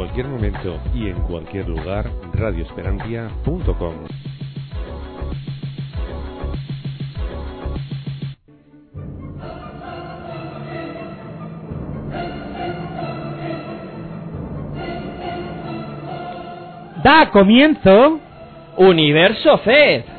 cualquier momento y en cualquier lugar, radioesperantia.com. Da comienzo Universo FED.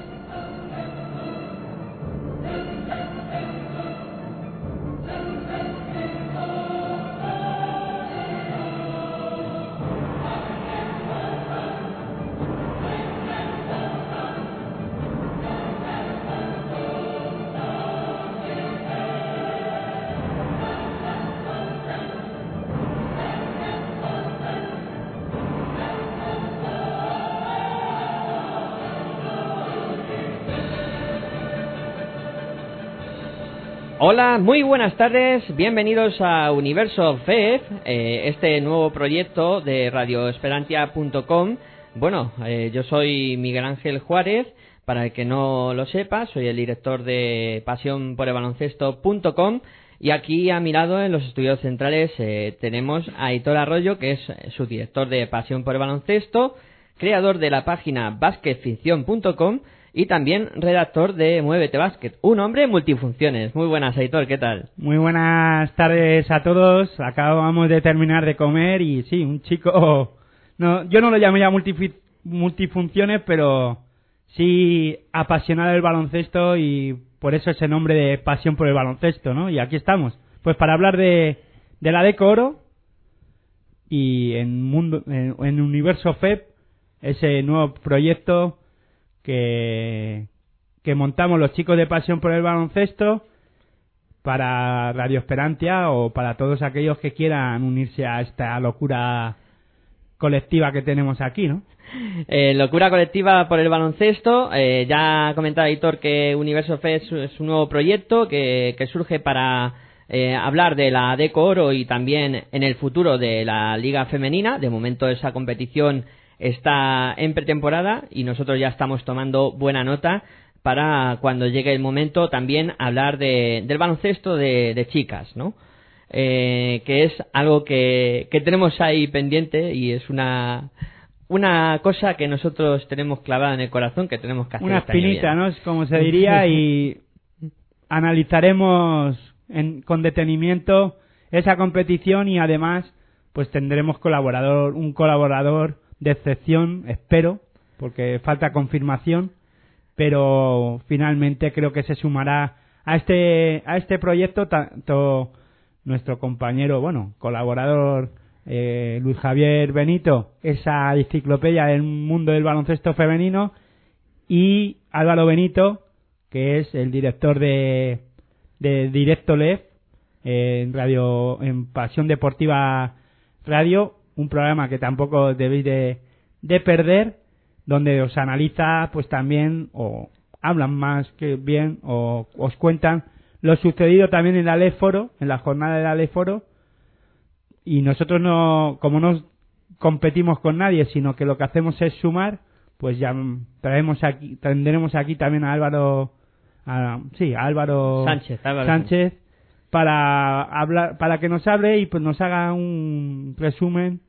Muy buenas tardes, bienvenidos a Universo FEF, eh, este nuevo proyecto de radioesperantia.com. Bueno, eh, yo soy Miguel Ángel Juárez, para el que no lo sepa, soy el director de pasión por el baloncesto.com y aquí a mi lado en los estudios centrales eh, tenemos a Hitor Arroyo, que es su director de pasión por el baloncesto, creador de la página basketficción.com y también redactor de Muévete Basket, un hombre multifunciones. Muy buenas, Aitor, ¿qué tal? Muy buenas tardes a todos. Acabamos de terminar de comer y sí, un chico... No, yo no lo llamo ya multifunciones, pero sí apasionado del baloncesto y por eso ese nombre de pasión por el baloncesto, ¿no? Y aquí estamos, pues para hablar de, de la Deco Oro y en, mundo, en Universo FEP, ese nuevo proyecto que, montamos los chicos de Pasión por el Baloncesto para Radio Esperantia o para todos aquellos que quieran unirse a esta locura colectiva que tenemos aquí, ¿no? Eh, locura colectiva por el baloncesto. Eh, ya ha comentado Hitor que Universo Fest es un nuevo proyecto que, que surge para eh, hablar de la Deco Oro y también en el futuro de la Liga Femenina. De momento esa competición está en pretemporada y nosotros ya estamos tomando buena nota para cuando llegue el momento también hablar de, del baloncesto de, chicas, ¿no? Eh, que es algo que, que tenemos ahí pendiente y es una una cosa que nosotros tenemos clavada en el corazón que tenemos que hacer. Una este espinita, ¿no? Como se diría y analizaremos con detenimiento esa competición y además pues tendremos colaborador un colaborador de excepción, espero, porque falta confirmación, pero finalmente creo que se sumará a este a este proyecto tanto nuestro compañero, bueno, colaborador eh, Luis Javier Benito, esa enciclopedia del mundo del baloncesto femenino, y Álvaro Benito, que es el director de, de Directo Lev, en radio, en Pasión Deportiva Radio, un programa que tampoco debéis de, de perder, donde os analiza, pues también, o hablan más que bien, o os cuentan lo sucedido también en el Aléforo, en la jornada del Aléforo, y nosotros no, como no competimos con nadie, sino que lo que hacemos es sumar, pues ya traemos aquí, tendremos aquí también a Álvaro, a, sí, a Álvaro Sánchez, Sánchez para hablar, para que nos hable y pues nos haga un resumen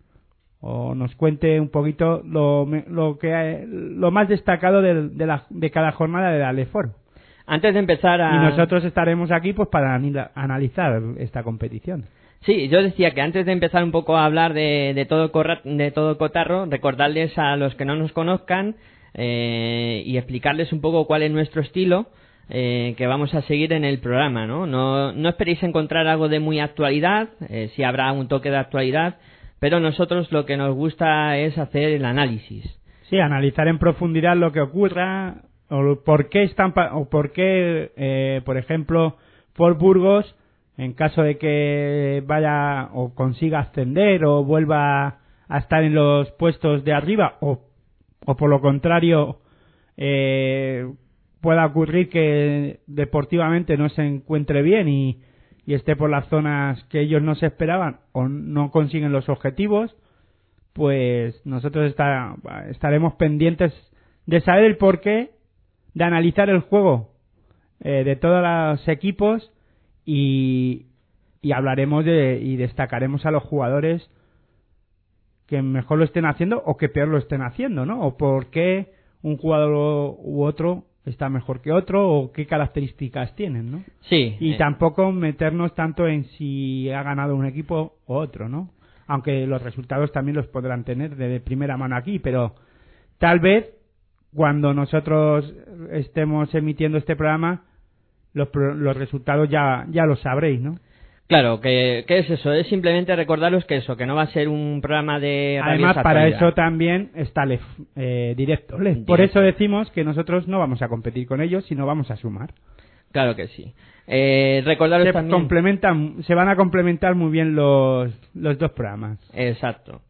o nos cuente un poquito lo, lo que lo más destacado de, de, la, de cada jornada de Aleforo. Antes de empezar a... Y nosotros estaremos aquí pues para analizar esta competición. Sí, yo decía que antes de empezar un poco a hablar de, de todo, de todo cotarro, recordarles a los que no nos conozcan eh, y explicarles un poco cuál es nuestro estilo eh, que vamos a seguir en el programa, ¿no? No, no esperéis encontrar algo de muy actualidad, eh, si habrá un toque de actualidad, pero nosotros lo que nos gusta es hacer el análisis. Sí, analizar en profundidad lo que ocurra, o por qué están, o por qué, eh, por ejemplo, Fort Burgos, en caso de que vaya o consiga ascender o vuelva a estar en los puestos de arriba, o, o por lo contrario, eh, pueda ocurrir que deportivamente no se encuentre bien y, y esté por las zonas que ellos no se esperaban o no consiguen los objetivos, pues nosotros está, estaremos pendientes de saber el porqué, de analizar el juego eh, de todos los equipos y, hablaremos de, y destacaremos a los jugadores que mejor lo estén haciendo o que peor lo estén haciendo, ¿no? O por qué un jugador u otro está mejor que otro o qué características tienen, ¿no? Sí. Y eh, tampoco meternos tanto en si ha ganado un equipo u otro, ¿no? Aunque los resultados también los podrán tener de primera mano aquí, pero tal vez cuando nosotros estemos emitiendo este programa los, los resultados ya, ya los sabréis, ¿no? Claro, que, que es eso, es simplemente recordaros que eso, que no va a ser un programa de Además, para actualidad. eso también está el eh, directo. Por eso decimos que nosotros no vamos a competir con ellos, sino vamos a sumar. Claro que sí. Eh, recordaros Se, también... complementan, se van a complementar muy bien los, los dos programas. Exacto.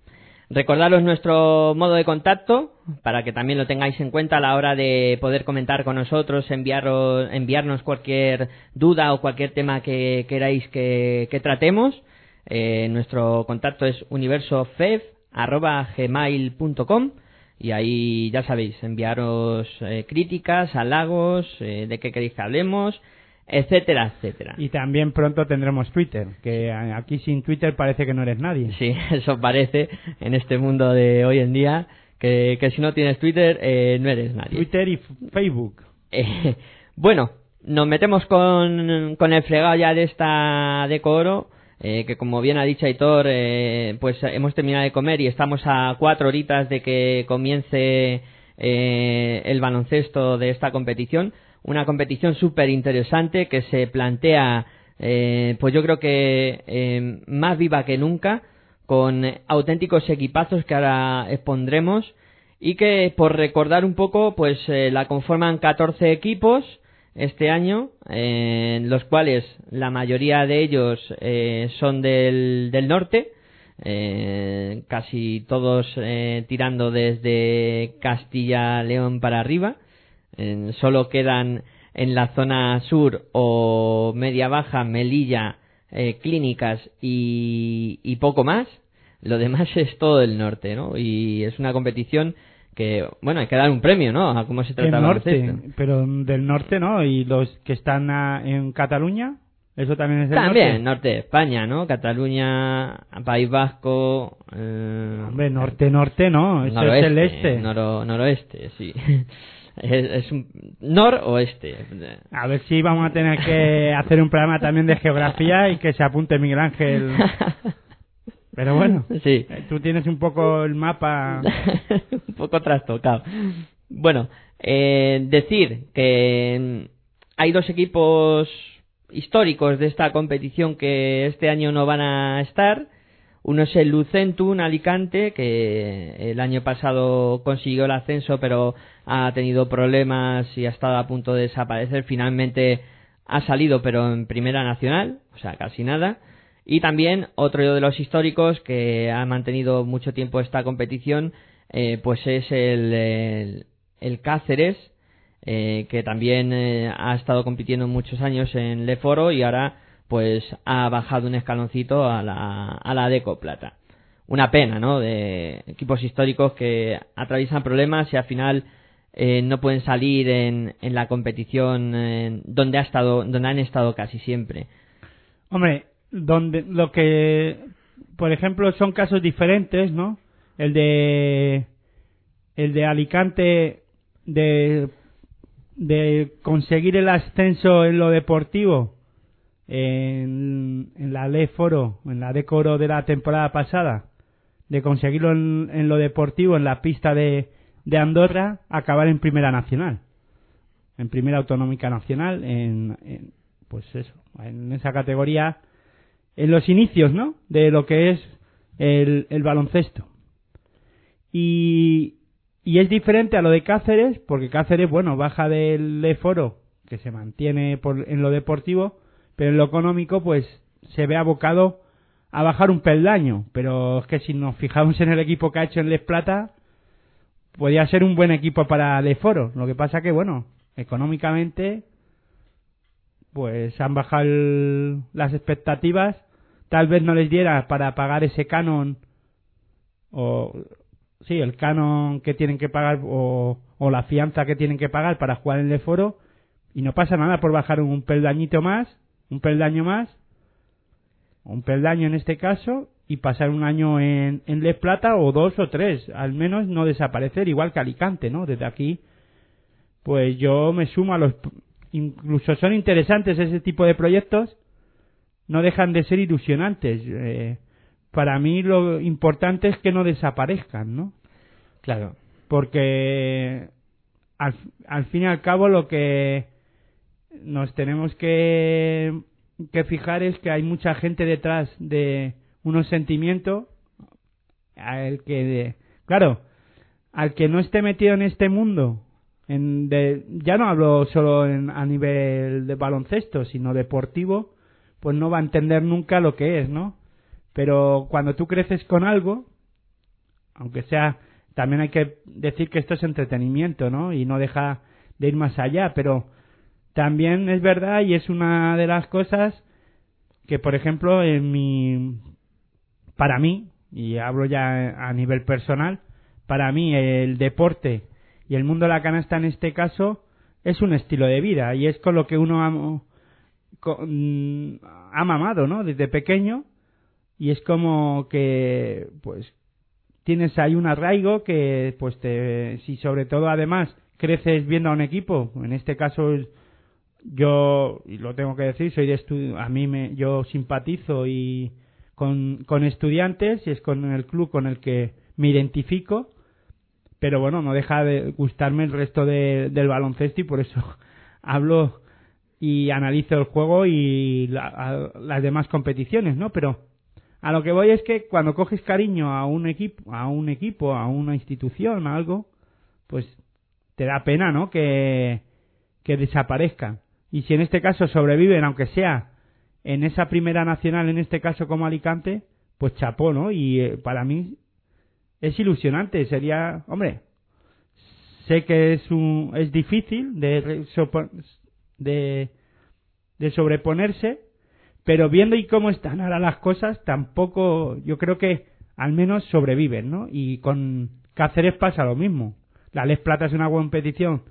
Recordaros nuestro modo de contacto para que también lo tengáis en cuenta a la hora de poder comentar con nosotros, enviaros, enviarnos cualquier duda o cualquier tema que queráis que, que tratemos. Eh, nuestro contacto es universofev.gmail.com y ahí ya sabéis, enviaros eh, críticas, halagos, eh, de qué queréis que hablemos, etcétera, etcétera. Y también pronto tendremos Twitter, que aquí sin Twitter parece que no eres nadie. Sí, eso parece en este mundo de hoy en día, que, que si no tienes Twitter eh, no eres nadie. Twitter y Facebook. Eh, bueno, nos metemos con, con el fregado ya de esta de Oro, eh, que como bien ha dicho Aitor, eh, pues hemos terminado de comer y estamos a cuatro horitas de que comience eh, el baloncesto de esta competición. Una competición súper interesante que se plantea, eh, pues yo creo que eh, más viva que nunca, con auténticos equipazos que ahora expondremos y que por recordar un poco pues eh, la conforman 14 equipos este año eh, en los cuales la mayoría de ellos eh, son del, del norte casi todos tirando desde Castilla León para arriba Solo quedan en la zona sur o media baja Melilla eh, clínicas y, y poco más lo demás es todo del norte, ¿no? Y es una competición que, bueno, hay que dar un premio, ¿no? A cómo se trata Del el norte, pero del norte no. Y los que están a- en Cataluña, eso también es del También, norte. norte de España, ¿no? Cataluña, País Vasco. Eh, Hombre, norte, norte no. Eso noroeste, es el este. noro- noroeste, sí. es, es un noroeste. A ver si vamos a tener que hacer un programa también de geografía y que se apunte Miguel Ángel. Pero bueno, Sí. eh, tú tienes un poco el mapa. un poco trastocado. Bueno, eh, decir que mm, hay dos equipos históricos de esta competición que este año no van a estar. Uno es el Lucentum Alicante, que el año pasado consiguió el ascenso, pero ha tenido problemas y ha estado a punto de desaparecer. Finalmente ha salido, pero en Primera Nacional, o sea, casi nada. Y también otro de los históricos que ha mantenido mucho tiempo esta competición, eh, pues es el, Cáceres, eh, que también eh, ha estado compitiendo muchos años en Leforo y ahora pues ha bajado un escaloncito a la, a la Deco Plata. Una pena, ¿no? De equipos históricos que atraviesan problemas y al final eh, no pueden salir en, en la competición eh, donde ha estado, donde han estado casi siempre. Hombre, donde lo que, por ejemplo, son casos diferentes, ¿no? El de el de Alicante de de conseguir el ascenso en lo deportivo en, en la ley foro, en la decoro de la temporada pasada, de conseguirlo en, lo deportivo, en la pista de, de Andorra, acabar en primera nacional, en primera autonómica nacional, en, en pues eso, en esa categoría, en los inicios, ¿no? De lo que es el, baloncesto. Y, y es diferente a lo de Cáceres, porque Cáceres, bueno, baja del Leforo, que se mantiene por, en lo deportivo, pero en lo económico, pues se ve abocado a bajar un peldaño. Pero es que si nos fijamos en el equipo que ha hecho en Les Plata, podría ser un buen equipo para Leforo. Lo que pasa que, bueno, económicamente, pues han bajado las expectativas. Tal vez no les diera para pagar ese canon o sí, el canon que tienen que pagar o, o la fianza que tienen que pagar para jugar en el foro y no pasa nada por bajar un peldañito más, un peldaño más, un peldaño en este caso y pasar un año en, en Les Plata o dos o tres, al menos no desaparecer, igual que Alicante, ¿no? Desde aquí, pues yo me sumo a los... Incluso son interesantes ese tipo de proyectos, no dejan de ser ilusionantes. Eh, para mí lo importante es que no desaparezcan, ¿no? Claro. Porque al, al fin y al cabo lo que nos tenemos que, que fijar es que hay mucha gente detrás de unos sentimientos al que claro al que no esté metido en este mundo en de, ya no hablo solo en, a nivel de baloncesto sino deportivo pues no va a entender nunca lo que es no pero cuando tú creces con algo aunque sea también hay que decir que esto es entretenimiento no y no deja de ir más allá pero también es verdad y es una de las cosas que por ejemplo en mi para mí y hablo ya a nivel personal para mí el deporte y el mundo de la canasta en este caso es un estilo de vida y es con lo que uno ha, ha mamado no desde pequeño y es como que pues tienes ahí un arraigo que pues te si sobre todo además creces viendo a un equipo en este caso yo y lo tengo que decir soy de a mí me yo simpatizo y con, con estudiantes y es con el club con el que me identifico pero bueno no deja de gustarme el resto de, del baloncesto y por eso hablo y analizo el juego y la, las demás competiciones no pero a lo que voy es que cuando coges cariño a un equipo a un equipo a una institución a algo pues te da pena no que que desaparezca y si en este caso sobreviven, aunque sea en esa primera nacional, en este caso como Alicante, pues chapó, ¿no? Y eh, para mí es ilusionante, sería, hombre, sé que es un, es difícil de, de, sobreponerse, pero viendo y cómo están ahora las cosas, tampoco, yo creo que al menos sobreviven, ¿no? Y con Cáceres pasa lo mismo. La Les Plata es una competición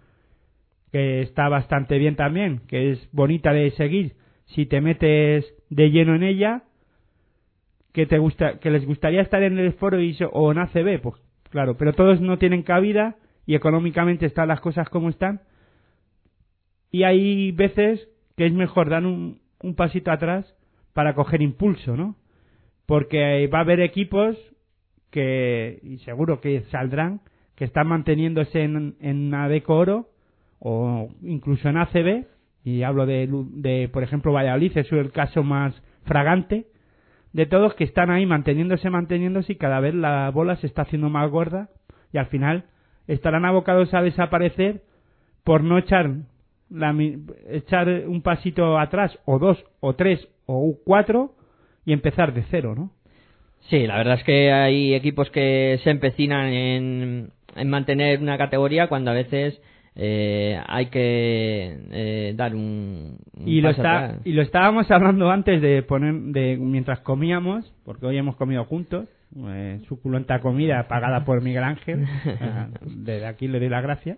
que está bastante bien también, que es bonita de seguir si te metes de lleno en ella, que te gusta, que les gustaría estar en el foro y, o en ACB, pues claro, pero todos no tienen cabida y económicamente están las cosas como están. Y hay veces que es mejor dar un, un pasito atrás para coger impulso, ¿no? Porque va a haber equipos que, y seguro que saldrán, que están manteniéndose en, en Adeco Oro o incluso en ACB, y hablo de, de por ejemplo, Valladolid, es el caso más fragante, de todos que están ahí manteniéndose, manteniéndose y cada vez la bola se está haciendo más gorda y al final estarán abocados a desaparecer por no echar, la, echar un pasito atrás o dos o tres o cuatro y empezar de cero, ¿no? Sí, la verdad es que hay equipos que se empecinan en, en mantener una categoría cuando a veces eh, hay que eh, dar un, y lo está y lo estábamos hablando antes de poner de mientras comíamos porque hoy hemos comido juntos eh, suculenta comida pagada por Miguel Ángel. Desde aquí le doy las gracias.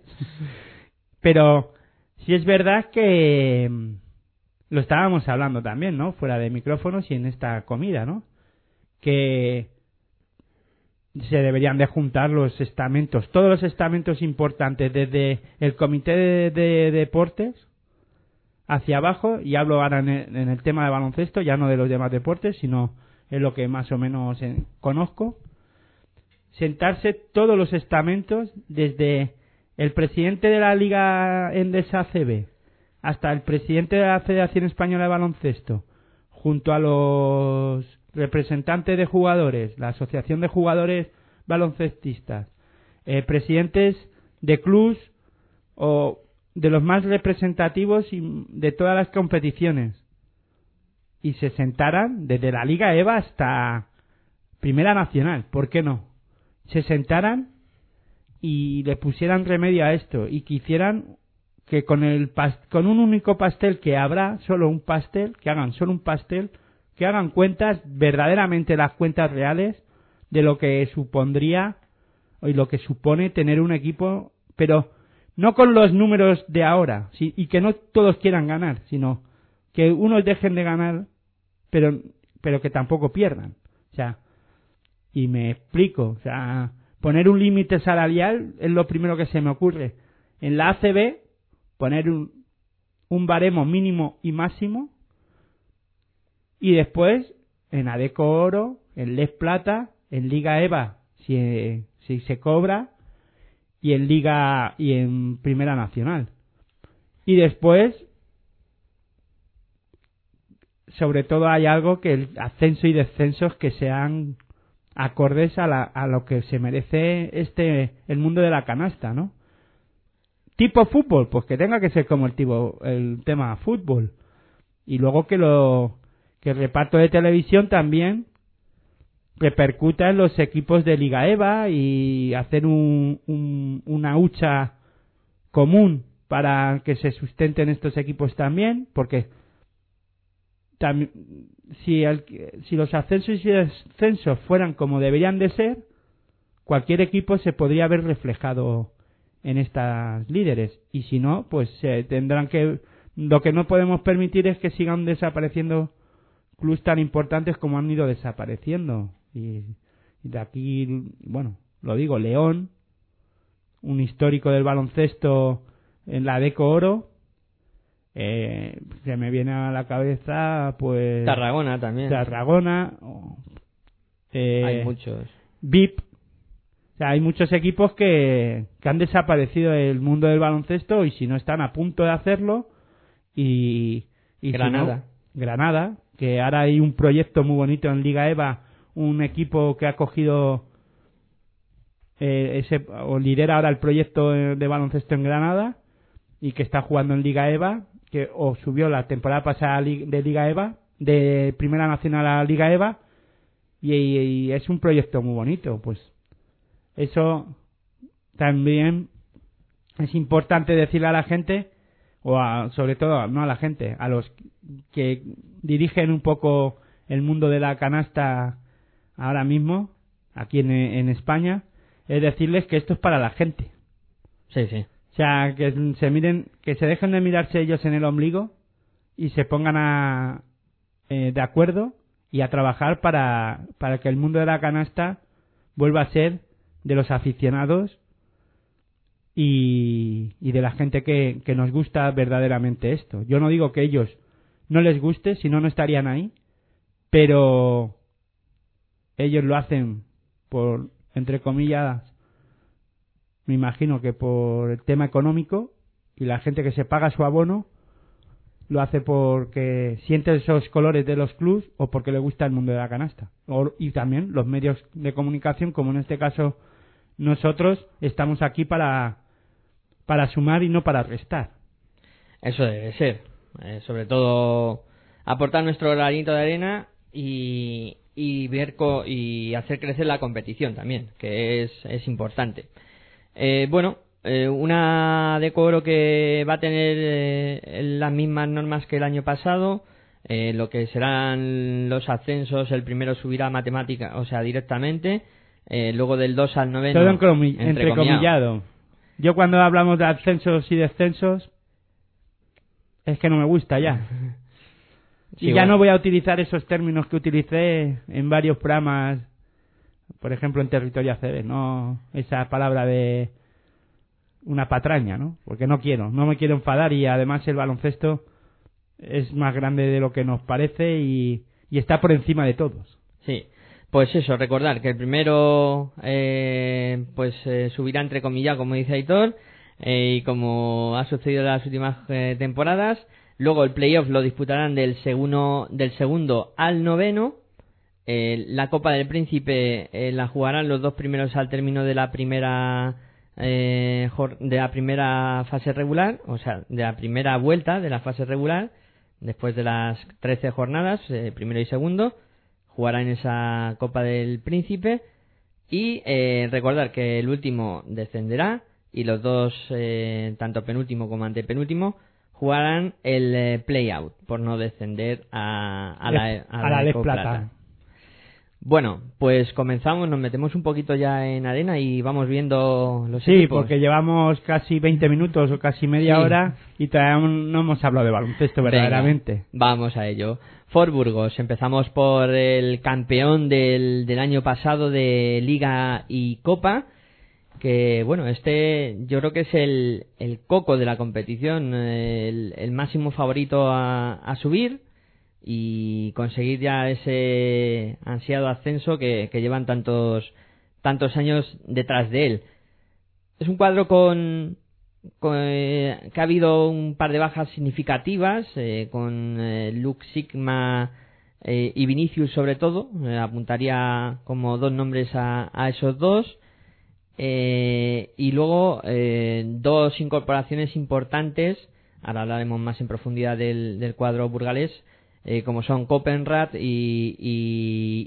Pero si es verdad que mm, lo estábamos hablando también no fuera de micrófonos y en esta comida no que se deberían de juntar los estamentos, todos los estamentos importantes, desde el comité de, deportes hacia abajo, y hablo ahora en el, tema de baloncesto, ya no de los demás deportes, sino es lo que más o menos eh, conozco, sentarse todos los estamentos, desde el presidente de la Liga Endesa CB hasta el presidente de la Federación Española de Baloncesto, junto a los representantes de jugadores, la Asociación de Jugadores Baloncestistas, eh, presidentes de clubs o de los más representativos de todas las competiciones y se sentaran desde la Liga EVA hasta Primera Nacional, ¿por qué no? Se sentaran y le pusieran remedio a esto y que hicieran que con el con un único pastel que habrá, solo un pastel, que hagan solo un pastel, que hagan cuentas, verdaderamente las cuentas reales de lo que supondría y lo que supone tener un equipo, pero no con los números de ahora, y que no todos quieran ganar, sino que unos dejen de ganar, pero, pero que tampoco pierdan. O sea, Y me explico, o sea, poner un límite salarial es lo primero que se me ocurre. En la ACB, poner un, un baremo mínimo y máximo. Y después, en Adeco Oro, en Les Plata, en Liga EVA, si, si se cobra, y en Liga y en Primera Nacional. Y después, sobre todo hay algo que el ascenso y descensos que sean acordes a, la, a lo que se merece este el mundo de la canasta, ¿no? Tipo fútbol, pues que tenga que ser como el tipo el tema fútbol y luego que lo que el reparto de televisión también repercuta en los equipos de Liga EVA y hacer un, un, una hucha común para que se sustenten estos equipos también, porque si, si los ascensos y descensos fueran como deberían de ser, cualquier equipo se podría ver reflejado en estas líderes. Y si no, pues se tendrán que. Lo que no podemos permitir es que sigan desapareciendo clubes tan importantes como han ido desapareciendo. Y, y de aquí, bueno, lo digo, León, un histórico del baloncesto en la Deco Oro, eh, se me viene a la cabeza, pues. Tarragona también. Tarragona. eh, hay muchos. VIP. O sea, hay muchos equipos que, que han desaparecido del mundo del baloncesto y si no están a punto de hacerlo. Y. y Granada. Si no, Granada, que ahora hay un proyecto muy bonito en Liga EVA, un equipo que ha cogido. Eh, ese, o lidera ahora el proyecto de baloncesto en Granada y que está jugando en Liga EVA que o subió la temporada pasada de Liga EVA, de Primera Nacional a Liga EVA, y, y, es un proyecto muy bonito. Pues eso también es importante decirle a la gente, o a, sobre todo, no a la gente, a los que dirigen un poco el mundo de la canasta ahora mismo, aquí en, en España, es decirles que esto es para la gente. Sí, sí. O sea, que se miren, que se dejen de mirarse ellos en el ombligo y se pongan a, eh, de acuerdo y a trabajar para, para que el mundo de la canasta vuelva a ser de los aficionados y, de la gente que, que nos gusta verdaderamente esto. Yo no digo que ellos no les guste, si no, no estarían ahí, pero ellos lo hacen por, entre comillas, me imagino que por el tema económico y la gente que se paga su abono lo hace porque siente esos colores de los clubs o porque le gusta el mundo de la canasta. O, y también los medios de comunicación, como en este caso nosotros, estamos aquí para, para sumar y no para restar. Eso debe ser. Eh, sobre todo aportar nuestro granito de arena y, y ver co y hacer crecer la competición también, que es, es importante. Eh, bueno, eh, una de coro que va a tener eh, las mismas normas que el año pasado. Eh, lo que serán los ascensos, el primero subirá a matemática, o sea, directamente. Luego del 2 al 9. Todo entre entrecomillado. Yo cuando hablamos de ascensos y descensos, es que no me gusta ya. Sí, y ya bueno. no voy a utilizar esos términos que utilicé en varios programas por ejemplo en territorio ACB, no esa palabra de una patraña, ¿no? Porque no quiero, no me quiero enfadar y además el baloncesto es más grande de lo que nos parece y, y está por encima de todos. Sí, pues eso, recordar que el primero eh, pues eh, subirá entre comillas, como dice Aitor, eh, y como ha sucedido en las últimas eh, temporadas, luego el playoff lo disputarán del segundo, del segundo al noveno, eh, la Copa del Príncipe la jugarán los dos primeros al término de la primera de la primera fase regular, o sea, de la primera vuelta de la fase regular, después de las 13 jornadas, primero y segundo, jugarán esa Copa del Príncipe y eh, recordar que el último descenderá y los dos, eh, tanto penúltimo como antepenúltimo, jugarán el eh, play-out por no descender a, a la, a la Plata. Bueno, pues comenzamos, nos metemos un poquito ya en arena y vamos viendo los Sí, equipos. porque llevamos casi 20 minutos o casi media Sí. hora y todavía no hemos hablado de baloncesto Venga, verdaderamente. vamos a ello. Fort Burgos, empezamos por el campeón del, del año pasado de Liga y Copa, que bueno, este yo creo que es el, el coco de la competición, el, el máximo favorito a, a subir y conseguir ya ese ansiado ascenso que, llevan tantos, tantos años detrás de él. Es un cuadro con, con, eh, que ha habido un par de bajas significativas eh, con eh, Luke Sigma eh, y Vinicius sobre todo. Eh, apuntaría como dos nombres a, a esos dos. Y luego dos incorporaciones importantes. Ahora hablaremos más en profundidad del, del cuadro burgalés eh, como son Copenrad y,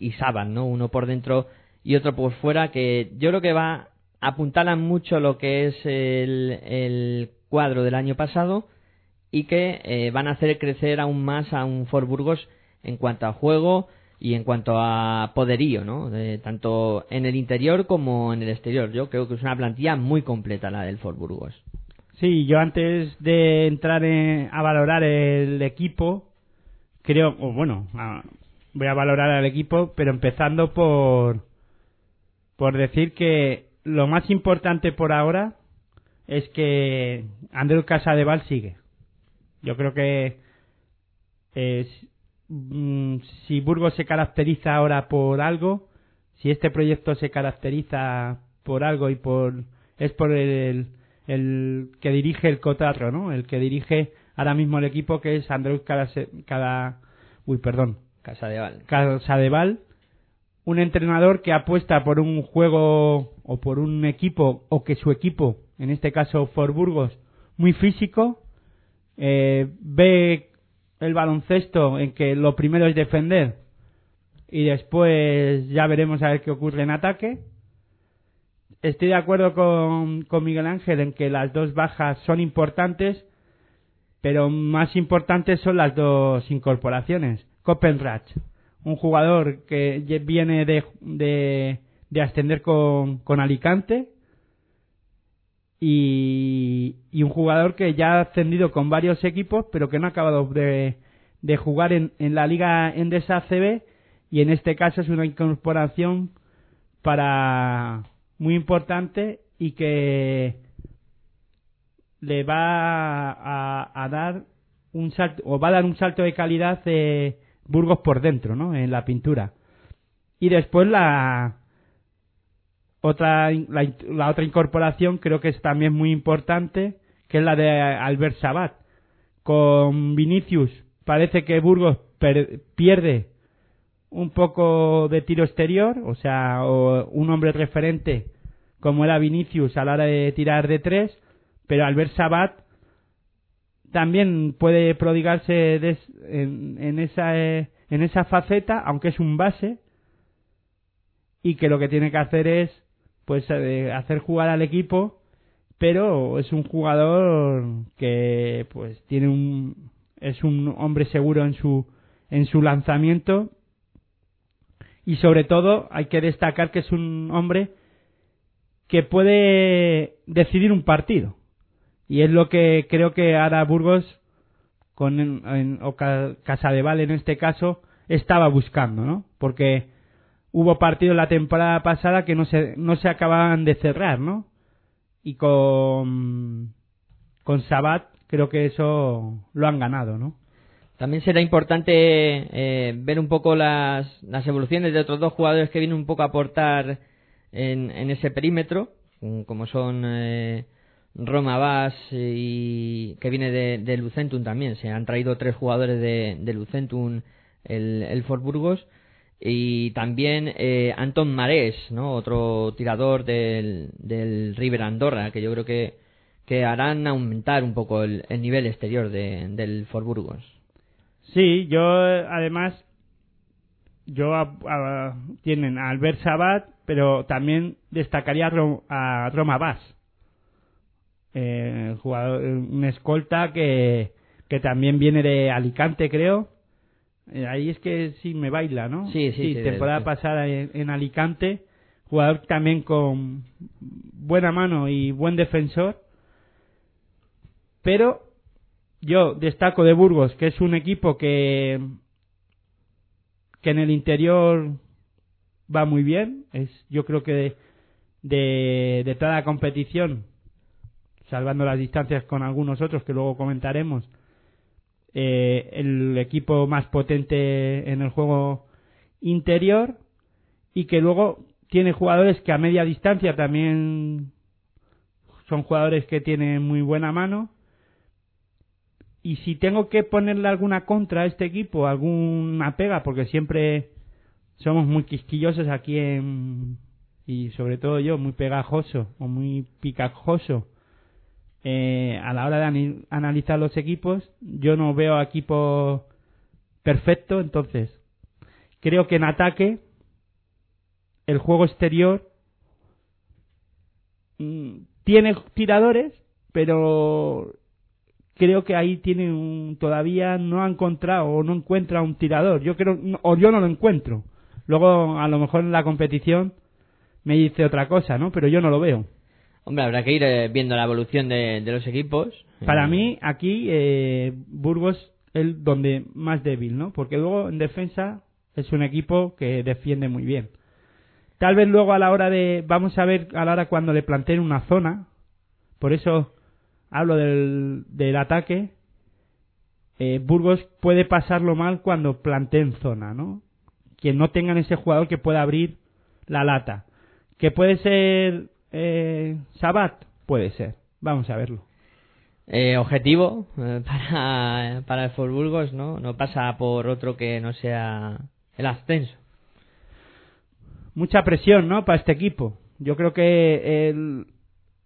y, Saban, ¿no? uno por dentro y otro por fuera que yo creo que va apuntalan mucho lo que es el, el cuadro del año pasado y que eh, van a hacer crecer aún más a un Fort Burgos en cuanto a juego y en cuanto a poderío, ¿no? De- tanto en el interior como en el exterior. Yo creo que es una plantilla muy completa la del Fort Burgos. Sí, yo antes de entrar en- a valorar el equipo, creo, bueno, voy a valorar al equipo, pero empezando por, por decir que lo más importante por ahora es que Andrés Casadeval sigue. Yo creo que mm, si Burgos se caracteriza ahora por algo, si este proyecto se caracteriza por algo y por es por el, el que dirige el Cotarro, ¿no? El que dirige ahora mismo el equipo que es Andrés Carase- cada uy, perdón, Casa de Val. Casadeval, un entrenador que apuesta por un juego o por un equipo o que su equipo, en este caso Fort Burgos, muy físico, eh, ve el baloncesto en que lo primero es defender y después ya veremos a ver qué ocurre en ataque. Estoy de acuerdo con, con Miguel Ángel en que las dos bajas son importantes, pero más importantes son las dos incorporaciones. Copenrad, un jugador que viene de, de, de ascender con, con Alicante y, y un jugador que ya ha ascendido con varios equipos, pero que no ha acabado de, de jugar en, en la Liga Endesa CB y en este caso es una incorporación para muy importante y que le va a, a dar un salto o va a dar un salto de calidad de Burgos por dentro, ¿no? En la pintura. Y después la otra la, la otra incorporación creo que es también muy importante, que es la de Albert Sabat. Con Vinicius parece que Burgos per- pierde un poco de tiro exterior, o sea, o un hombre referente como era Vinicius a la hora de tirar de tres, pero Albert Sabat también puede prodigarse en, en esa eh, en esa faceta, aunque es un base y que lo que tiene que hacer es pues eh, hacer jugar al equipo, pero es un jugador que pues tiene un es un hombre seguro en su en su lanzamiento y sobre todo hay que destacar que es un hombre que puede decidir un partido y es lo que creo que ahora Burgos con en, o Ca- Casadeval en este caso estaba buscando, ¿no? Porque hubo partidos la temporada pasada que no se no se acababan de cerrar, ¿no? Y con con Sabat creo que eso lo han ganado, ¿no? También será importante eh, ver un poco las, las evoluciones de otros dos jugadores que vienen un poco a aportar en, en ese perímetro, como son eh, Roma Bass y que viene de, Lucentum también. Se han traído tres jugadores de, Lucentum, el, el Fort Burgos, y también eh, Anton Marés, ¿no? otro tirador del, del River Andorra, que yo creo que, que harán aumentar un poco el, el nivel exterior de, del Fort Burgos. Sí, yo eh, además yo tienen a Albert Sabat, pero también destacaría a Roma Bass, eh, jugador, un escolta que, que también viene de Alicante, creo, Eh, ahí es que sí me baila, ¿no? Sí, sí, sí, temporada sí. pasada en, en Alicante, jugador también con buena mano y buen defensor. Pero yo destaco de Burgos, que es un equipo que que en el interior va muy bien. Es, yo creo que de, de, de toda la competición, salvando las distancias con algunos otros que luego comentaremos, eh, el equipo más potente en el juego interior y que luego tiene jugadores que a media distancia también son jugadores que tienen muy buena mano. Y si tengo que ponerle alguna contra a este equipo, alguna pega, porque siempre somos muy quisquillosos aquí en. y sobre todo yo, muy pegajoso o muy picajoso eh, a la hora de analizar los equipos. Yo no veo equipo perfecto, entonces creo que en ataque el juego exterior mm, tiene tiradores, pero creo que ahí tiene un, todavía no ha encontrado o no encuentra un tirador. Yo creo, o yo no lo encuentro. Luego, a lo mejor en la competición me dice otra cosa, ¿no? Pero yo no lo veo. Hombre, habrá que ir eh, viendo la evolución de, de los equipos. Para Eh, mí, aquí, eh, Burgos es donde más débil, ¿no? Porque luego en defensa es un equipo que defiende muy bien. Tal vez luego a la hora de, vamos a ver a la hora cuando le planteen una zona, por eso hablo del, del ataque, eh, Burgos puede pasarlo mal cuando planteen zona, ¿no? Que no tengan ese jugador que pueda abrir la lata. Que puede ser eh, Sabat, puede ser. Vamos a verlo. eh, objetivo eh, para, para el Fort Burgos, ¿no? No pasa por otro que no sea el ascenso. mucha presión, ¿no? Para este equipo. Yo creo que el-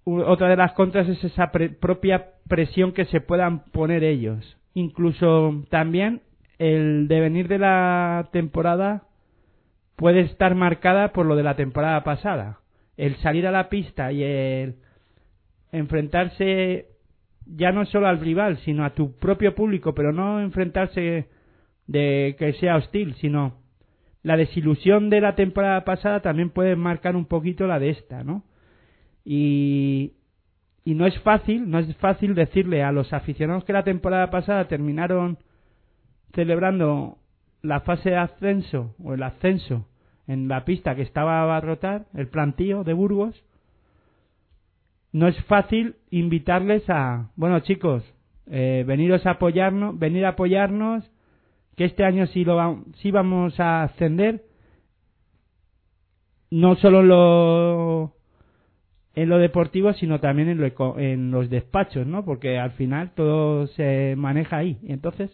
otra de las contras es esa pre- propia presión que se puedan poner ellos. Incluso también el devenir de la temporada puede estar marcada por lo de la temporada pasada. El salir a la pista y el enfrentarse ya no solo al rival, sino a tu propio público, pero no enfrentarse de que sea hostil, sino la desilusión de la temporada pasada también puede marcar un poquito la de esta, ¿no? Y, y no es fácil, no es fácil decirle a los aficionados que la temporada pasada terminaron celebrando la fase de ascenso o el ascenso en la pista que estaba a abarrotar, el plantío de Burgos, no es fácil invitarles a, bueno chicos, eh, veniros a apoyarnos, venir a apoyarnos, que este año sí, lo va- sí vamos a ascender, no solo lo, en lo deportivo, sino también en, lo en los despachos, ¿no? Porque al final todo se maneja ahí. Entonces,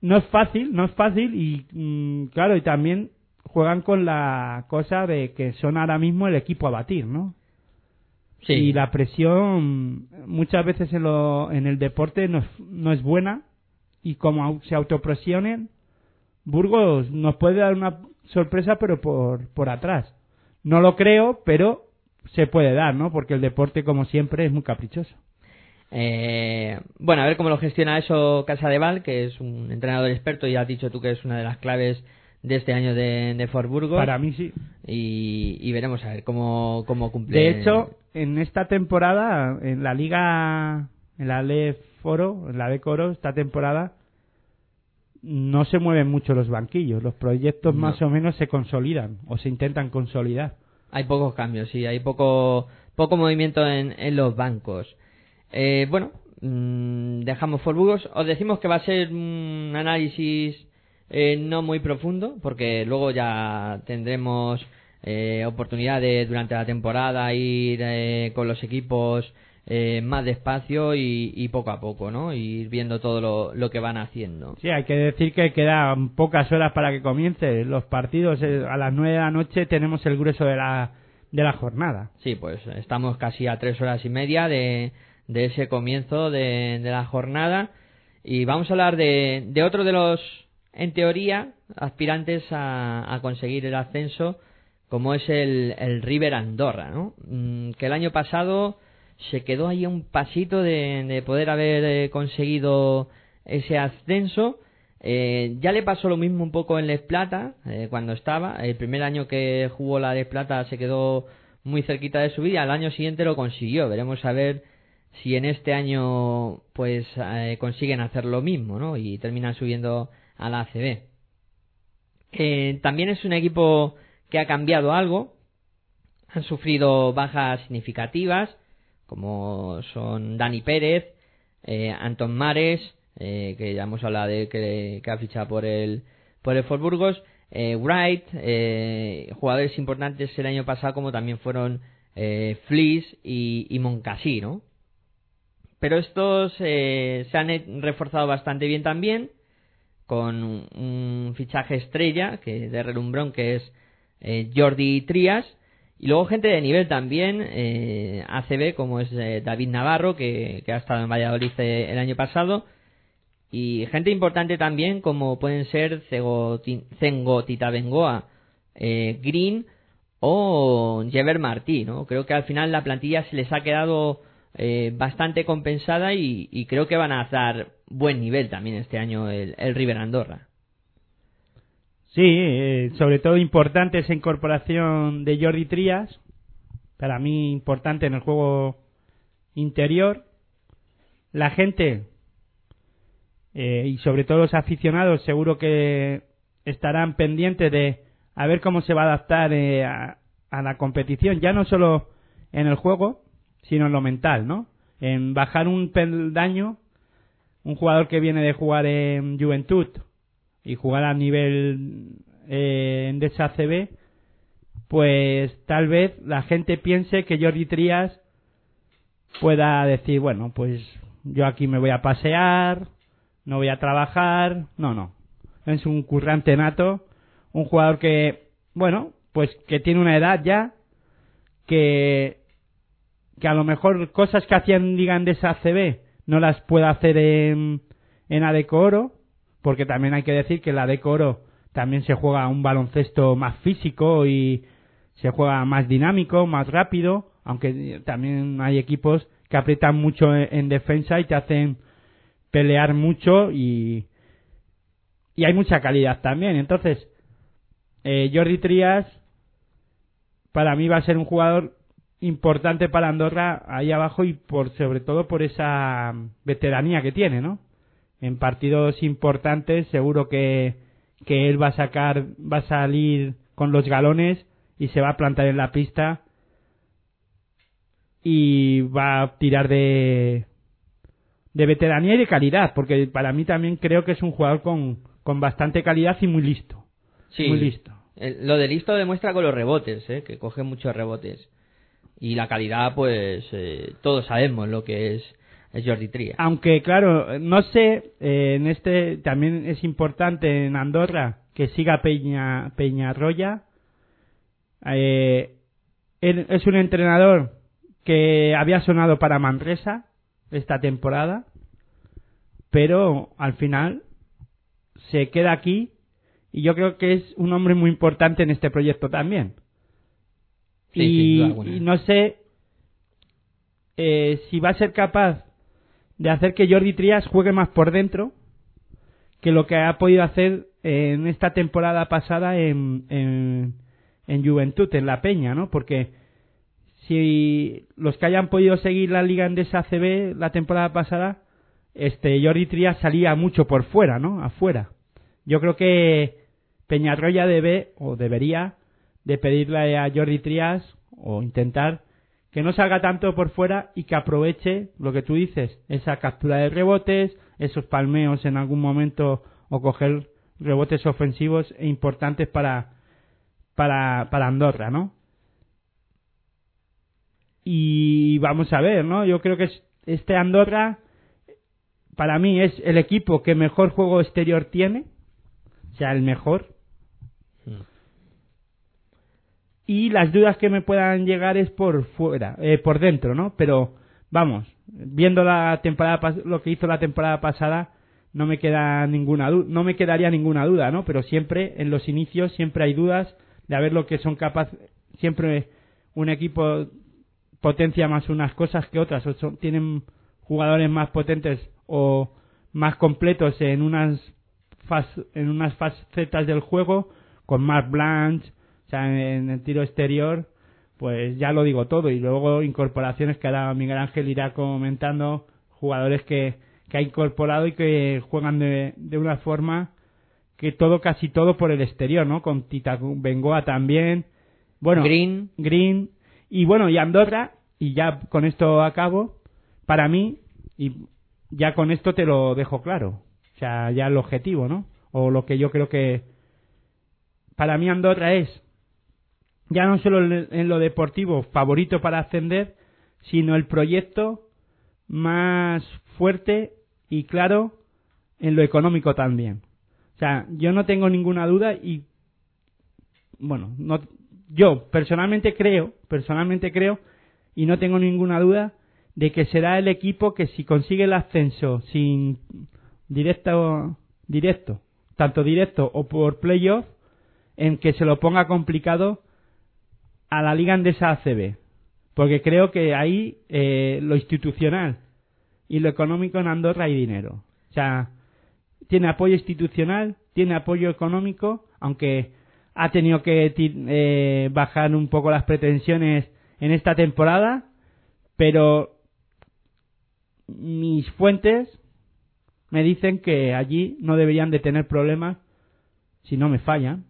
no es fácil, no es fácil y mm, claro, y también juegan con la cosa de que son ahora mismo el equipo a batir, ¿no? Sí. Y la presión muchas veces en, lo, en el deporte no es, no es buena y como se autopresionen, Burgos nos puede dar una sorpresa pero por, por atrás. No lo creo, pero se puede dar, ¿no? Porque el deporte como siempre es muy caprichoso. Eh, bueno, a ver cómo lo gestiona eso Casadeval, que es un entrenador experto y has dicho tú que es una de las claves de este año de, de Fort Burgos. Para mí sí. y, y veremos a ver cómo, cómo cumple. De hecho, en esta temporada, en la liga, en la LE Foro, en la de Coro, esta temporada, no se mueven mucho los banquillos. Los proyectos No. más o menos se consolidan o se intentan consolidar. Hay pocos cambios, sí, hay poco, poco movimiento en, en los bancos. Eh, bueno, mm, dejamos Fort Burgos. Os decimos que va a ser un análisis eh, no muy profundo, porque luego ya tendremos eh, oportunidad de durante la temporada ir eh, con los equipos eh, más despacio y, y poco a poco, ¿no? Ir viendo todo lo, lo que van haciendo. Sí, hay que decir que quedan pocas horas para que comience los partidos. Eh, A las nueve de la noche tenemos el grueso de la, de la jornada. Sí, pues estamos casi a tres horas y media de, de ese comienzo de, de la jornada y vamos a hablar de, de otro de los, en teoría, aspirantes a, conseguir el ascenso, como es el, el River Andorra, ¿no? Mm, Que el año pasado se quedó ahí un pasito de, de poder haber eh, conseguido ese ascenso Eh, ya le pasó lo mismo un poco en Les Plata, eh, cuando estaba. El primer año que jugó la Les Plata se quedó muy cerquita de su vida. Al año siguiente lo consiguió. Veremos a ver si en este año pues eh, consiguen hacer lo mismo, ¿no? Y terminan subiendo a la ACB. también es un equipo que ha cambiado algo. Han sufrido bajas significativas, como son Dani Pérez, Anton Mares, eh, que ya hemos hablado de que, ha fichado por el, por el Fort Burgos, eh, Wright, eh, jugadores importantes el año pasado como también fueron eh, Fleece y, y ¿no? Pero estos se han reforzado bastante bien también, con un fichaje estrella que de relumbrón que es Jordi Trias, y luego gente de nivel también, ACB, como es David Navarro, que, ha estado en Valladolid el año pasado, y gente importante también como pueden ser Zengo Titabengoa, eh, Green o Jever Martí, ¿no? Creo que al final la plantilla se les ha quedado eh, bastante compensada y, creo que van a dar buen nivel también este año el, River Andorra. Sí, eh, sobre todo importante esa incorporación de Jordi Trías, para mí importante en el juego interior. La gente eh, y sobre todo los aficionados seguro que estarán pendientes de a ver cómo se va a adaptar eh, a, la competición, ya no solo en el juego, sino en lo mental, ¿no? En bajar un peldaño, un jugador que viene de jugar en Juventud y jugar a nivel eh, en DSACB, pues tal vez la gente piense que Jordi Trías pueda decir, bueno, pues yo aquí me voy a pasear, no voy a trabajar, no, no. Es un currante nato, un jugador que, bueno, pues que tiene una edad ya, que, que a lo mejor cosas que hacían Liga esa CB no las puede hacer en, en Adeco Oro, porque también hay que decir que en la Oro también se juega un baloncesto más físico y se juega más dinámico, más rápido, aunque también hay equipos que aprietan mucho en defensa y te hacen pelear mucho y, y hay mucha calidad también. Entonces, eh, Jordi Trías para mí va a ser un jugador importante para Andorra ahí abajo y por sobre todo por esa veteranía que tiene, ¿no? En partidos importantes seguro que, que él va a sacar, va a salir con los galones y se va a plantar en la pista y va a tirar de, de veteranía y de calidad, porque para mí también creo que es un jugador con, con bastante calidad y muy listo. Sí, muy listo. lo de listo demuestra con los rebotes, ¿eh? que coge muchos rebotes. Y la calidad, pues eh, todos sabemos lo que es, Jordi Tría. Aunque, claro, no sé, eh, en este también es importante en Andorra que siga Peña, Peñarroya. Eh, es un entrenador que había sonado para Manresa esta temporada, pero al final se queda aquí y yo creo que es un hombre muy importante en este proyecto también. Y, no sé eh, si va a ser capaz de hacer que Jordi Trias juegue más por dentro que lo que ha podido hacer en esta temporada pasada en, en, en Juventud, en La Peña, ¿no? Porque si los que hayan podido seguir la liga en ACB la temporada pasada, este Jordi Trias salía mucho por fuera, ¿no? Afuera. Yo creo que Peñarroya debe o debería de pedirle a Jordi Trias o intentar que no salga tanto por fuera y que aproveche lo que tú dices, esa captura de rebotes, esos palmeos en algún momento o coger rebotes ofensivos e importantes para para para Andorra, ¿no? y vamos a ver, ¿no? Yo creo que este Andorra para mí es el equipo que mejor juego exterior tiene, o sea, el mejor. Hmm. Y las dudas que me puedan llegar es por fuera, eh, por dentro, ¿no? Pero vamos, viendo la temporada lo que hizo la temporada pasada, no me queda ninguna no me quedaría ninguna duda, ¿no? Pero siempre en los inicios siempre hay dudas de a ver lo que son capaces siempre un equipo potencia más unas cosas que otras, o tienen jugadores más potentes o más completos en unas en unas facetas del juego con Mark Blanche, o sea, en el tiro exterior, pues ya lo digo todo. Y luego incorporaciones que ahora Miguel Ángel irá comentando, jugadores que, que ha incorporado y que juegan de, de una forma que todo, casi todo por el exterior, ¿no? Con Tita Bengoa también. Bueno, Green. Green. Y bueno, y Andorra, y ya con esto acabo, para mí, y ya con esto te lo dejo claro. O sea, ya el objetivo, ¿no? O lo que yo creo que para mí Andorra es, ya no solo en lo deportivo favorito para ascender, sino el proyecto más fuerte y claro en lo económico también. O sea, yo no tengo ninguna duda y bueno, no, yo personalmente creo, personalmente creo y no tengo ninguna duda de que será el equipo que si consigue el ascenso sin directo, directo, tanto directo o por playoff, en que se lo ponga complicado a la Liga Andesa ACB. Porque creo que ahí eh, lo institucional y lo económico en Andorra hay dinero. O sea, tiene apoyo institucional, tiene apoyo económico, aunque ha tenido que eh, bajar un poco las pretensiones en esta temporada, pero mis fuentes me dicen que allí no deberían de tener problemas, si no me fallan,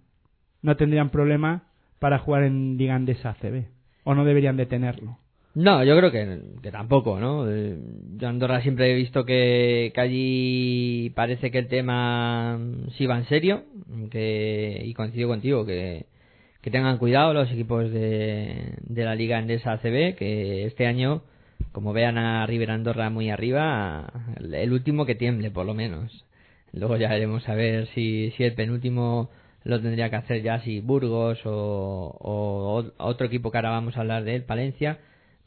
no tendrían problemas para jugar en Liga Andesa ACB, o no deberían de tenerlo. No, yo creo que, tampoco, ¿no? Eh, Yo Andorra siempre he visto que, allí parece que el tema sí va en serio, y coincido contigo, que, que tengan cuidado los equipos de, de la Liga Endesa ACB, que este año, como vean a River Andorra muy arriba, el, el último que tiemble, por lo menos. Luego ya veremos a ver si, si el penúltimo lo tendría que hacer ya si Burgos o, otro equipo que ahora vamos a hablar de él, Palencia,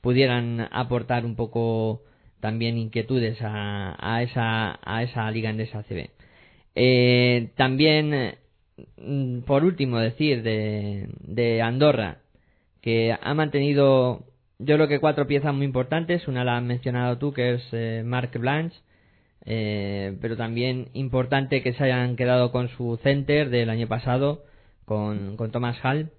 pudieran aportar un poco también inquietudes a, a esa a esa liga ACB. Eh, también mm, por último decir de, de Andorra que ha mantenido yo creo que cuatro piezas muy importantes una la has mencionado tú que es eh, Marc Blanche eh, pero también importante que se hayan quedado con su center del año pasado con, con Thomas Hall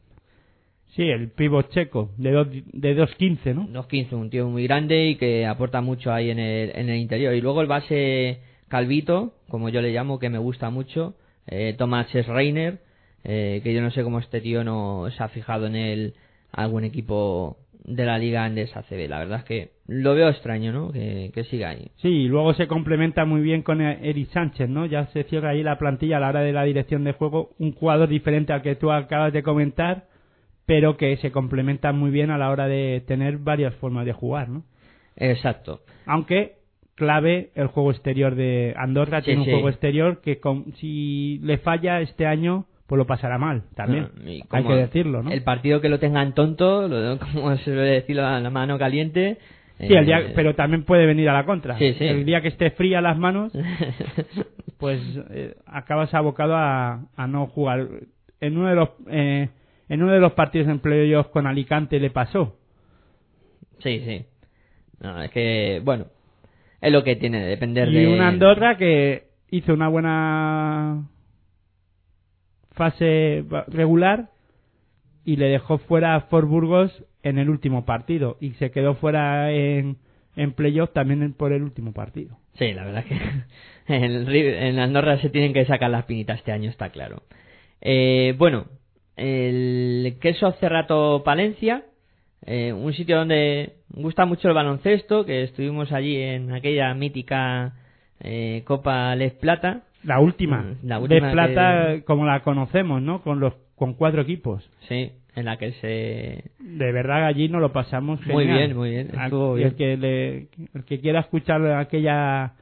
Sí, el pivot checo, de dos- de 2.15, ¿no? 2.15, un tío muy grande y que aporta mucho ahí en el, en el interior. Y luego el base Calvito, como yo le llamo, que me gusta mucho, eh, Thomas Reiner, eh, que yo no sé cómo este tío no se ha fijado en él algún equipo de la liga Andes ACB. La verdad es que lo veo extraño, ¿no? Que, que siga ahí. Sí, y luego se complementa muy bien con Eric Sánchez, ¿no? Ya se cierra ahí la plantilla a la hora de la dirección de juego, un jugador diferente al que tú acabas de comentar, pero que se complementa muy bien a la hora de tener varias formas de jugar, ¿no? Exacto. Aunque clave el juego exterior de Andorra Sí, tiene un sí. juego exterior que con- si le falla este año pues lo pasará mal también y hay que decirlo ¿no? El partido que lo tengan tonto, lo, como se suele decir la, la mano caliente. sí el día- eh, pero también puede venir a la contra Sí, sí. el día que esté fría las manos pues eh, acabas abocado a, a no jugar en uno de los eh, en uno de los partidos en playoff con Alicante le pasó Sí, sí. No, es que, bueno, es lo que tiene, depender y de... una Andorra que hizo una buena fase regular y le dejó fuera a Fort Burgos en el último partido y se quedó fuera en, en playoff también por el último partido. Sí, la verdad que en, en Andorra se tienen que sacar las pinitas este año, está claro. Eh, bueno, el queso Cerrato Palencia, eh, un sitio donde gusta mucho el baloncesto, que estuvimos allí en aquella mítica eh, Copa Les Plata. La última, Mm, la última de plata que- como la conocemos, ¿no? Con los con cuatro equipos. Sí, en la que se... De verdad allí nos lo pasamos Muy bien, muy bien, estuvo bien. El que, le- el que quiera escuchar aquella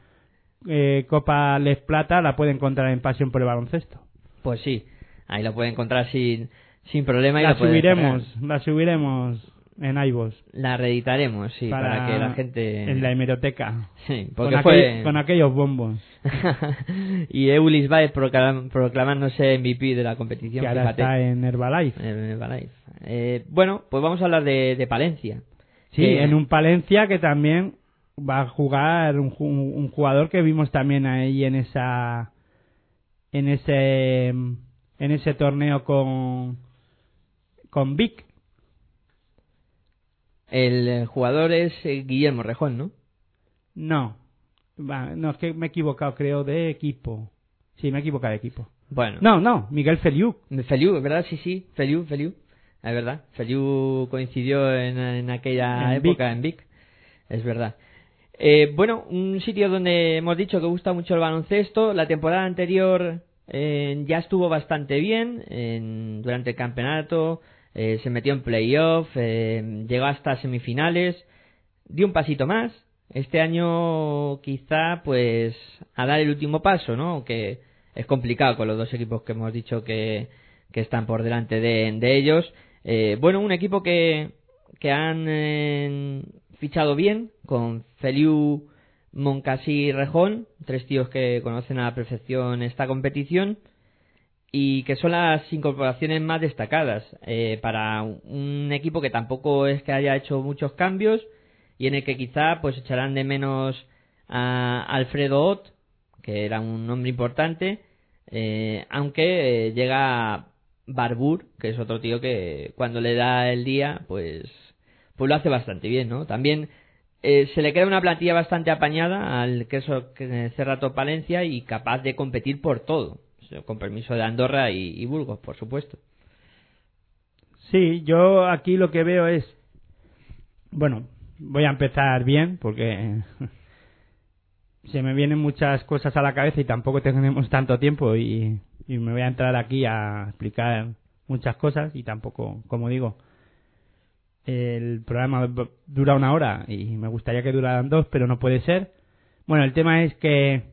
eh, Copa Les Plata la puede encontrar en Pasión por el Baloncesto. Pues sí, ahí lo puede encontrar sin, sin problema. y La subiremos, la subiremos en iVoox. La reeditaremos, sí, para, que la gente... En la hemeroteca. Sí, Con, porque aquel- fue... con aquellos bombos. y Eulis Baez proclam- proclamándose MVP de la competición, Que ahora fíjate. está en Herbalife. En Herbalife. Eh, bueno, pues vamos a hablar de, de Palencia. Sí, Que- en un Palencia que también va a jugar un, ju- un jugador que vimos también ahí en esa en ese en ese torneo con con Vic. El jugador es eh, Guillermo Rejón, ¿no? No, no es que me he equivocado, creo de equipo. Sí, me he equivocado de equipo. Bueno. No, no, Miguel Feliu. Feliu, ¿verdad? Sí, sí, Feliu, Feliu. Es verdad. Feliu coincidió en, en aquella En época en Vic. Es verdad. Eh, bueno, un sitio donde hemos dicho que gusta mucho el baloncesto. La temporada anterior eh, ya estuvo bastante bien en- durante el campeonato. Eh, se metió en playoff, eh, llegó hasta semifinales, dio un pasito más. Este año quizá pues a dar el último paso, ¿no? Que es complicado con los dos equipos que hemos dicho que, que están por delante de, de ellos. Eh, bueno, un equipo que, que han eh, fichado bien con Feliu, Moncasí Rejón, tres tíos que conocen a la perfección esta competición y que son las incorporaciones más destacadas eh, para un equipo que tampoco es que haya hecho muchos cambios y en el que quizá pues echarán de menos a Alfredo Ott, que era un nombre importante, eh, aunque eh, llega Barbour, que es otro tío que cuando le da el día, pues, pues lo hace bastante bien, ¿no? También eh, se le queda una plantilla bastante apañada al queso Cerrato Palencia y capaz de competir por todo, con permiso de Andorra y, Burgos, por supuesto. Sí, yo aquí lo que veo es, bueno, voy a empezar bien porque se me vienen muchas cosas a la cabeza y tampoco tenemos tanto tiempo y, y me voy a entrar aquí a explicar muchas cosas y tampoco, como digo, el programa dura una hora y me gustaría que duraran dos, pero no puede ser. Bueno, el tema es que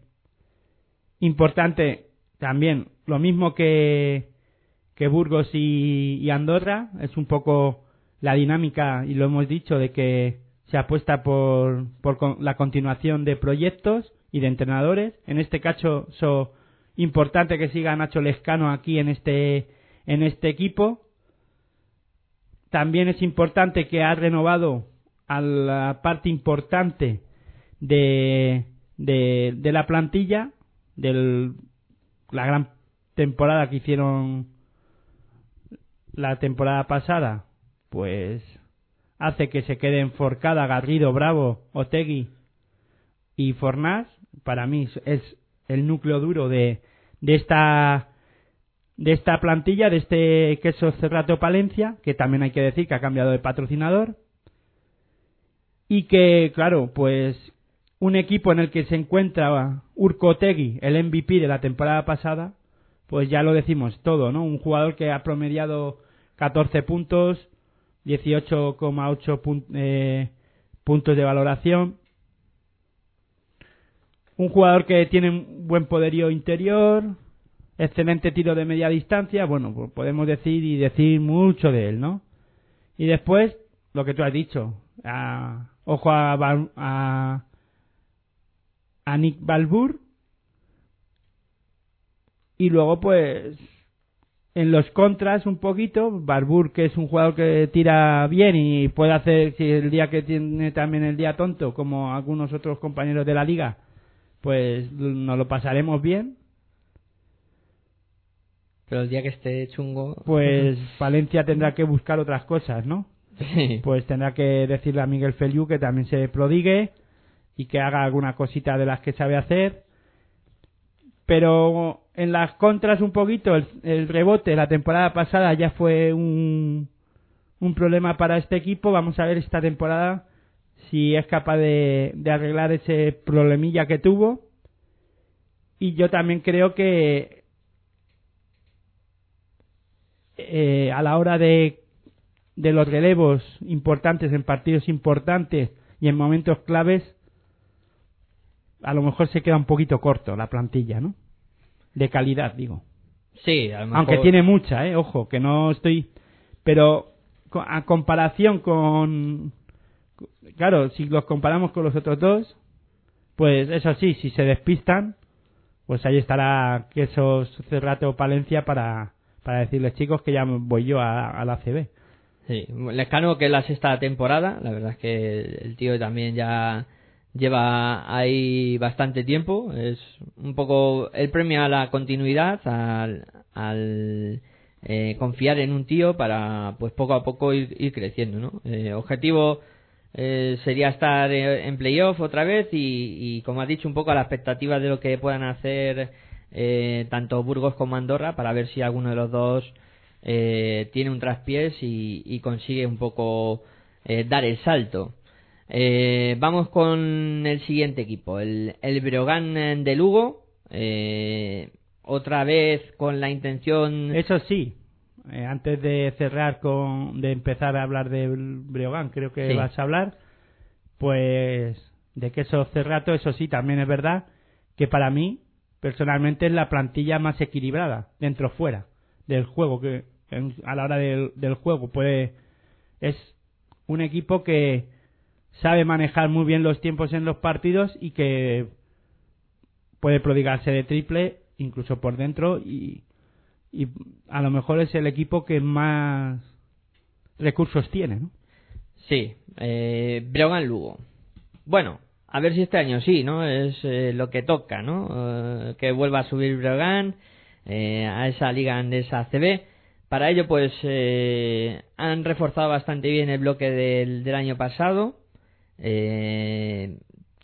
importante también, lo mismo que, que Burgos y, Andorra, es un poco la dinámica, y lo hemos dicho, de que se apuesta por, por con- la continuación de proyectos y de entrenadores. En este caso, so, importante que siga Nacho Lescano aquí en este, en este equipo. También es importante que ha renovado a la parte importante de, de, de la plantilla, de la gran temporada que hicieron la temporada pasada, pues hace que se queden Forcada, Garrido, Bravo, Otegui y Fornás. Para mí es el núcleo duro de, de esta de esta plantilla, de este queso Cerrato Palencia, que también hay que decir que ha cambiado de patrocinador. Y que, claro, pues un equipo en el que se encuentra Urco Otegui, el MVP de la temporada pasada, pues ya lo decimos todo, ¿no? Un jugador que ha promediado 14 puntos, 18,8 pun- eh, puntos de valoración. Un jugador que tiene un buen poderío interior, excelente tiro de media distancia, bueno, pues podemos decir y decir mucho de él, ¿no? Y después, lo que tú has dicho, a- ojo a, a Nick Balbur, y luego pues en los contras un poquito, Barbour que es un jugador que tira bien y puede hacer si el día que tiene también el día tonto como algunos otros compañeros de la liga, pues nos lo pasaremos bien. Pero el día que esté chungo... Pues Valencia tendrá que buscar otras cosas, ¿no? Sí. Pues tendrá que decirle a Miguel Feliu que también se prodigue y que haga alguna cosita de las que sabe hacer. Pero en las contras un poquito, el, rebote la temporada pasada ya fue un, un problema para este equipo. Vamos a ver esta temporada si es capaz de, de arreglar ese problemilla que tuvo. Y yo también creo que eh, a la hora de, de los relevos importantes en partidos importantes y en momentos claves, a lo mejor se queda un poquito corto la plantilla, ¿no? De calidad, digo. Sí, a lo mejor... Aunque tiene mucha, ¿eh? Ojo, que no estoy... Pero a comparación con... Claro, si los comparamos con los otros dos, pues eso sí, si se despistan, pues ahí estará Quesos Cerrato o Palencia para, para decirles chicos que ya voy yo a, a la CB. Sí, Lescano que es la sexta temporada, la verdad es que el tío también ya lleva ahí bastante tiempo. Es un poco el premio a la continuidad, al, eh, confiar en un tío para, pues poco a poco ir, creciendo, ¿no? Eh, objetivo eh, sería estar eh, en playoff otra vez y, y, como has dicho, un poco a la expectativa de lo que puedan hacer eh, tanto Burgos como Andorra para ver si alguno de los dos eh, tiene un traspiés y, y consigue un poco dar el salto. Eh, vamos con el siguiente equipo, el, el Breogán de Lugo. Eh, otra vez con la intención. Eso sí, eh, antes de cerrar con. de empezar a hablar del Breogán, creo que Sí. vas a hablar, pues. de que eso cerrato, eso sí, también es verdad que para mí, personalmente, es la plantilla más equilibrada, dentro fuera, del juego, que en- a la hora del, del juego, pues. es un equipo que sabe manejar muy bien los tiempos en los partidos y que puede prodigarse de triple incluso por dentro y, a lo mejor es el equipo que más recursos tiene, ¿no? Sí, eh, Breogán Lugo. Bueno, a ver si este año sí, ¿no? Es eh, lo que toca, ¿no? Eh, que vuelva a subir Breogán eh, a esa liga andesa CB. Para ello, pues, eh, han reforzado bastante bien el bloque del, del año pasado. Eh,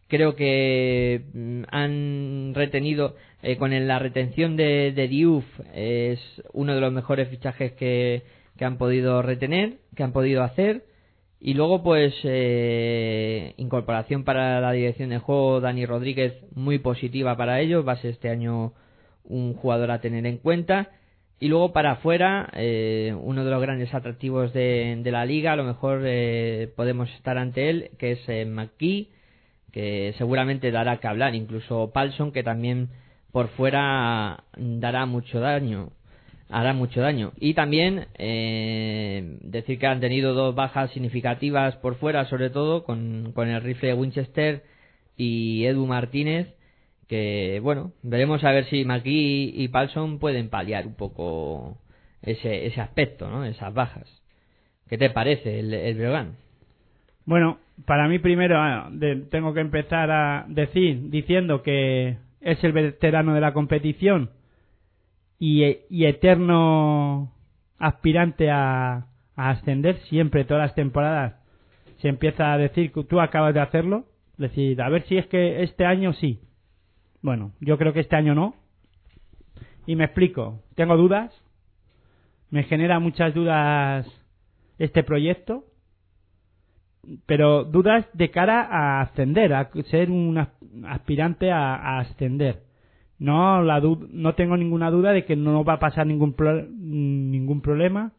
creo que mm, han retenido, eh, con la retención de, de Diouf, es uno de los mejores fichajes que, que han podido retener, que han podido hacer. Y luego, pues, eh, incorporación para la dirección de juego, Dani Rodríguez, muy positiva para ellos. Va a ser este año un jugador a tener en cuenta. Y luego para afuera, eh, uno de los grandes atractivos de, de la liga, a lo mejor eh, podemos estar ante él, que es eh, McKee, que seguramente dará que hablar. Incluso Palson, que también por fuera dará mucho daño hará mucho daño. Y también eh, decir que han tenido dos bajas significativas por fuera, sobre todo con, con el rifle de Winchester y Edu Martínez, que bueno, veremos a ver si McGee y Palson pueden paliar un poco ese, ese aspecto, ¿no? esas bajas. ¿Qué te parece el, el Breogán? Bueno, para mí primero ah, tengo que empezar a decir diciendo que es el veterano de la competición y, y eterno aspirante a, a ascender siempre todas las temporadas se empieza a decir que tú acabas de hacerlo decir a ver si es que este año sí bueno yo creo que este año no. Y me explico. Tengo dudas. Me genera muchas dudas este proyecto. Pero dudas de cara a ascender, a ser un as- aspirante a, ascender. No, la no tengo ninguna duda de que no va a pasar ningún pro- ningún problema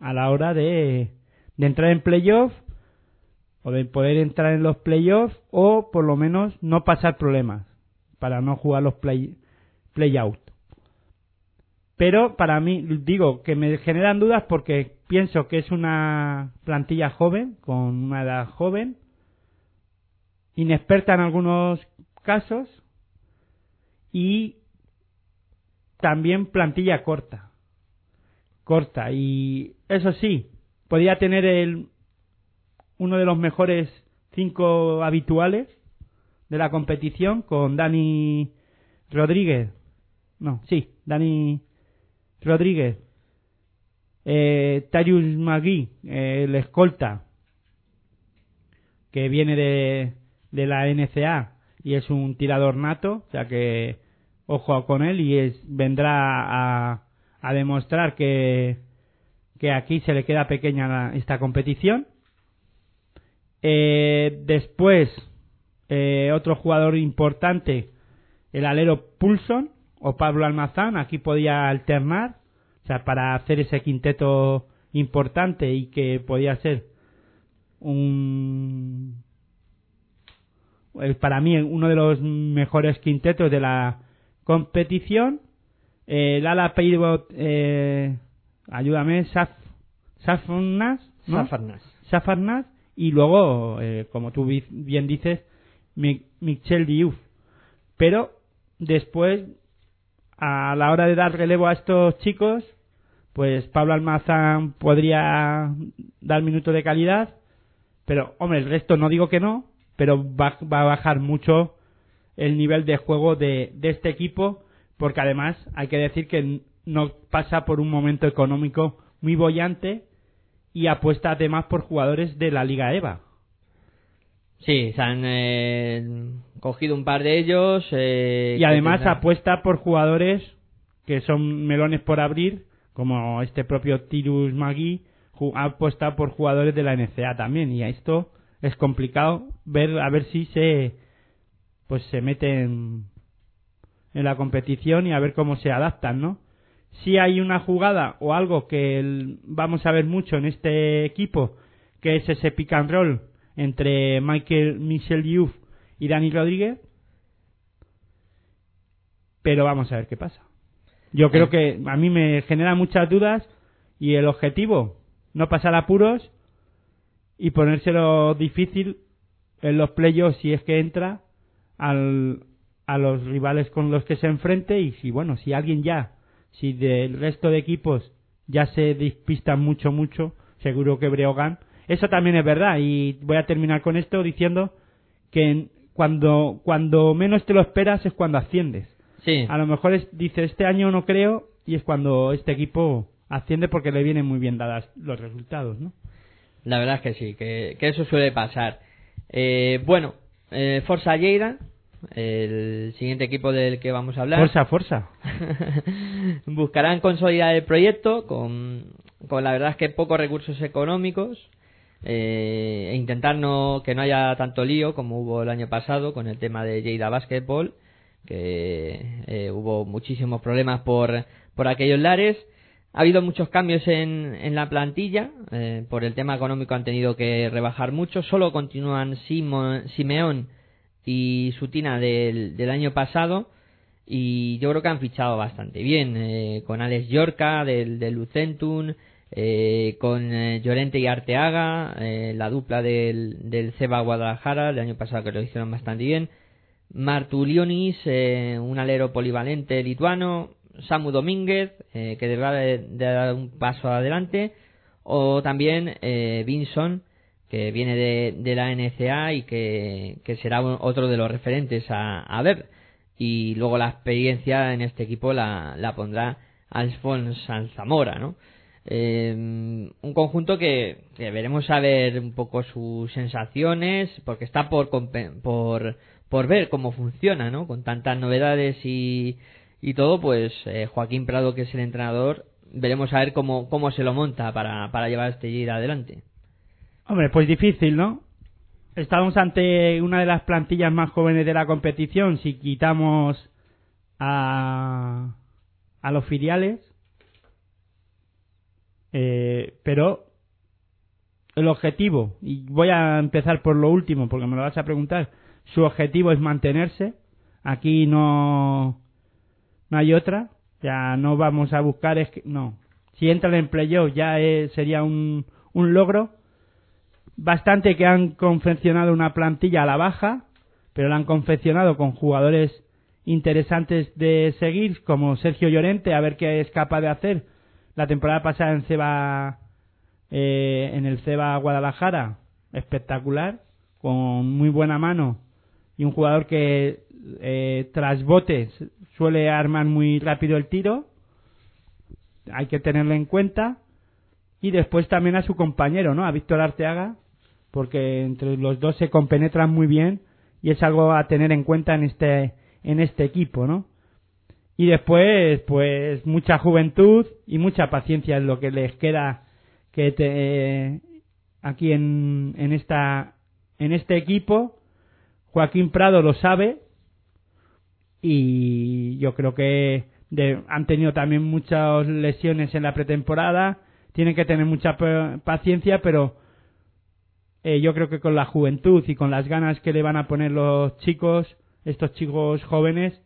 a la hora de, de entrar en playoff o de poder entrar en los playoffs o por lo menos no pasar problemas para no jugar los play playout. Pero para mí digo que me generan dudas porque pienso que es una plantilla joven con una edad joven inexperta en algunos casos y también plantilla corta corta y eso sí podría tener el uno de los mejores cinco habituales de la competición con Dani Rodríguez no sí Dani Rodríguez eh, Tarius Magui el escolta que viene de, de la NCA y es un tirador nato, o sea que ojo con él y es, vendrá a, a demostrar que, que aquí se le queda pequeña esta competición. Eh, después, eh, otro jugador importante, el alero Pulson o Pablo Almazán, aquí podía alternar, o sea, para hacer ese quinteto importante y que podía ser un eh, para mí uno de los mejores quintetos de la competición eh, el ala pivot eh, ayúdame Saf, Safnas ¿no? Safarnas. Safarnas y luego eh, como tú bi- bien dices Michel Diouf pero después a la hora de dar relevo a estos chicos pues Pablo Almazán podría dar minutos de calidad pero hombre el resto no digo que no pero va, va a bajar mucho el nivel de juego de, de este equipo, porque además hay que decir que no pasa por un momento económico muy bollante y apuesta además por jugadores de la Liga EVA. Sí, se han eh, cogido un par de ellos. eh, Y además tendrán- apuesta por jugadores que son melones por abrir, como este propio Tirus Magui, ha apostado por jugadores de la NCA también. Y a esto es complicado ver a ver si se pues se meten en la competición y a ver cómo se adaptan, ¿no? Si hay una jugada o algo que el- vamos a ver mucho en este equipo, que es ese pick and roll entre Michael Michel Diouf y Dani Rodríguez, pero vamos a ver qué pasa. Yo creo que a mí me genera muchas dudas y el objetivo, no pasar apuros y ponérselo difícil en los playoffs si es que entra al, a los rivales con los que se enfrente y si bueno, si alguien ya, si del resto de equipos ya se despistan mucho, mucho, seguro que Breogán. Eso también es verdad y voy a terminar con esto diciendo que cuando, cuando menos te lo esperas es cuando asciendes. Sí, A lo mejor es, dice este año no creo y es cuando este equipo asciende porque le vienen muy bien dadas los resultados, ¿no? la verdad es que sí, que, que eso suele pasar. Eh, bueno, eh, Forza Lleida, el siguiente equipo del que vamos a hablar. Fuerza, fuerza. Buscarán consolidar el proyecto con, con la verdad es que pocos recursos económicos eh, e intentar no, que no haya tanto lío como hubo el año pasado con el tema de Lleida Basketball, que eh, hubo muchísimos problemas por, por aquellos lares. Ha habido muchos cambios en, en la plantilla, eh, por el tema económico han tenido que rebajar mucho, solo continúan Simeón y Sutina del, del año pasado y yo creo que han fichado bastante bien eh, con Alex Yorca del, del Lucentum eh, con eh, Llorente y Arteaga eh, la dupla del, del Ceba Guadalajara el año pasado que lo hicieron bastante bien. Martulionis eh, un alero polivalente lituano. Samu Domínguez eh, que deberá de, dar un paso adelante. O también Vinson que viene de, la NCA y que, será otro de los referentes a, a ver. Y luego la experiencia en este equipo la, la pondrá Alfonso Zamora, ¿no? Eh, un conjunto que, que veremos a ver un poco sus sensaciones, porque está por, por, por ver cómo funciona, ¿no? Con tantas novedades y, y todo, pues eh, Joaquín Prado, que es el entrenador, veremos a ver cómo, cómo se lo monta para, para llevar este Lleida adelante. Hombre, pues difícil, ¿no? Estamos ante una de las plantillas más jóvenes de la competición si quitamos a, a los filiales. Eh, pero el objetivo, y voy a empezar por lo último porque me lo vas a preguntar, su objetivo es mantenerse. Aquí no, no hay otra. Ya no vamos a buscar, es que, no. Si entran en playoff ya es- sería un, un logro bastante que han confeccionado una plantilla a la baja, pero la han confeccionado con jugadores interesantes de seguir, como Sergio Llorente, a ver qué es capaz de hacer. La temporada pasada en Ceba, eh, en el Ceba Guadalajara, espectacular, con muy buena mano y un jugador que eh, tras botes suele armar muy rápido el tiro. Hay que tenerlo en cuenta y después también a su compañero, ¿no? A Víctor Arteaga, porque entre los dos se compenetran muy bien y es algo a tener en cuenta en este en este equipo, ¿no? Y después, pues mucha juventud y mucha paciencia es lo que les queda que te, aquí en, en esta en este equipo. Joaquín Prado lo sabe y yo creo que de- han tenido también muchas lesiones en la pretemporada. Tienen que tener mucha pa- paciencia, pero eh, yo creo que con la juventud y con las ganas que le van a poner los chicos, estos chicos jóvenes,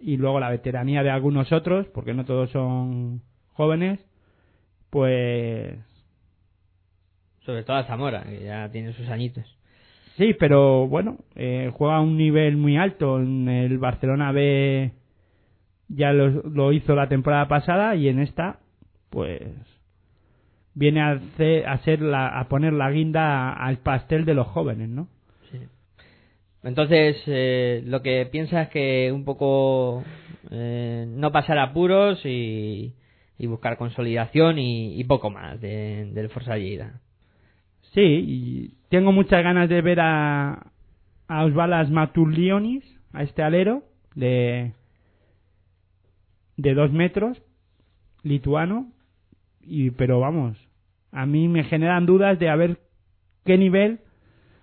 y luego la veteranía de algunos otros, porque no todos son jóvenes, pues Sobre todo a Zamora, que ya tiene sus añitos. sí, pero bueno, eh, juega a un nivel muy alto. En el Barcelona B ya lo, lo hizo la temporada pasada y en esta, pues viene a, hacer, a, ser la, a poner la guinda al pastel de los jóvenes, ¿no? Entonces, eh, lo que piensa es que un poco eh, no pasar apuros y, buscar consolidación y, poco más de- del Forza Lleida. Sí, tengo muchas ganas de ver a, a Osvalas Maturlionis, a este alero de, de dos metros, lituano, y pero vamos, a mí me generan dudas de a ver qué nivel.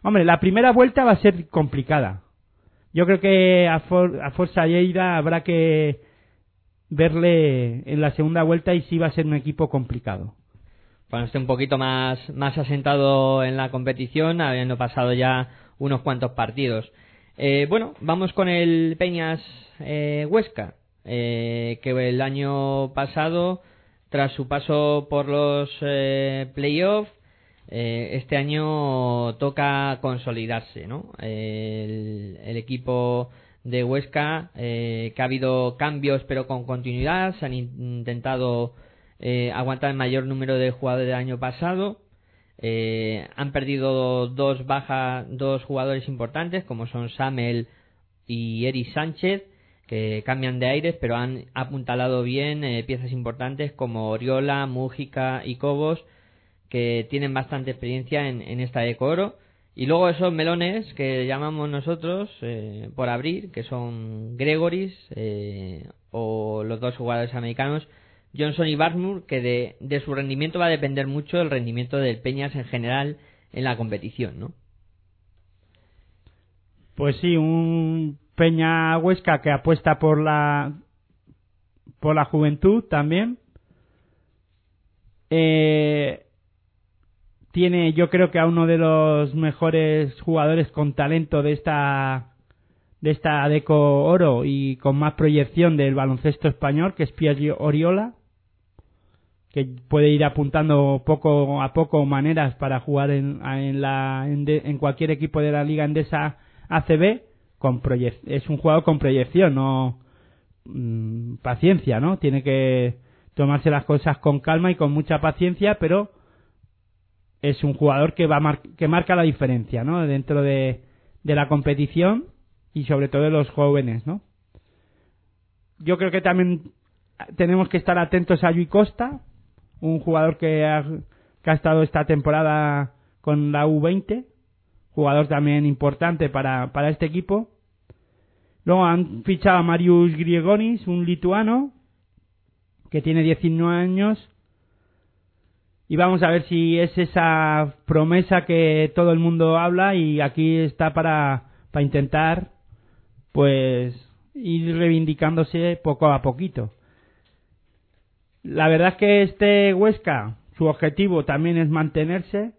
Hombre, la primera vuelta va a ser complicada. Yo creo que a, For, a Forza Lleida habrá que verle en la segunda vuelta y sí va a ser un equipo complicado. Cuando esté un poquito más, más asentado en la competición, habiendo pasado ya unos cuantos partidos. Eh, bueno, vamos con el Peñas eh, Huesca, eh, que el año pasado, tras su paso por los eh, playoffs, eh, este año toca consolidarse, ¿no? El, el equipo de Huesca, eh, que ha habido cambios pero con continuidad, se han in- intentado eh, aguantar el mayor número de jugadores del año pasado. Eh, han perdido dos bajas, dos jugadores importantes, como son Samel y Eri Sánchez, que cambian de aires, pero han apuntalado bien eh, piezas importantes como Oriola, Mújica y Cobos, que tienen bastante experiencia en, esta Eco Oro. Y luego esos melones que llamamos nosotros eh, por abrir, que son Gregoris eh, o los dos jugadores americanos, Johnson y Barnmore, que de, de su rendimiento va a depender mucho el rendimiento del Peñas en general en la competición, ¿no? Pues sí, un Peña Huesca que apuesta por la por la juventud también. Eh, tiene, yo creo que a uno de los mejores jugadores con talento de esta de esta Deco Oro y con más proyección del baloncesto español, que es Pierre Oriola, que puede ir apuntando poco a poco maneras para jugar en, en, la, en, de- en cualquier equipo de la Liga Endesa ACB. Con proyec- es un jugador con proyección, no mm, paciencia, ¿no? Tiene que tomarse las cosas con calma y con mucha paciencia, pero es un jugador que va que marca la diferencia, ¿no? Dentro de, de la competición y sobre todo de los jóvenes, ¿no? Yo creo que también tenemos que estar atentos a Yui Costa, un jugador que ha, que ha estado esta temporada con la U20, jugador también importante para, para este equipo. Luego han fichado a Marius Griegonis, un lituano, que tiene 19 años. Y vamos a ver si es esa promesa que todo el mundo habla y aquí está para, para intentar pues ir reivindicándose poco a poquito. La verdad es que este Huesca, su objetivo también es mantenerse.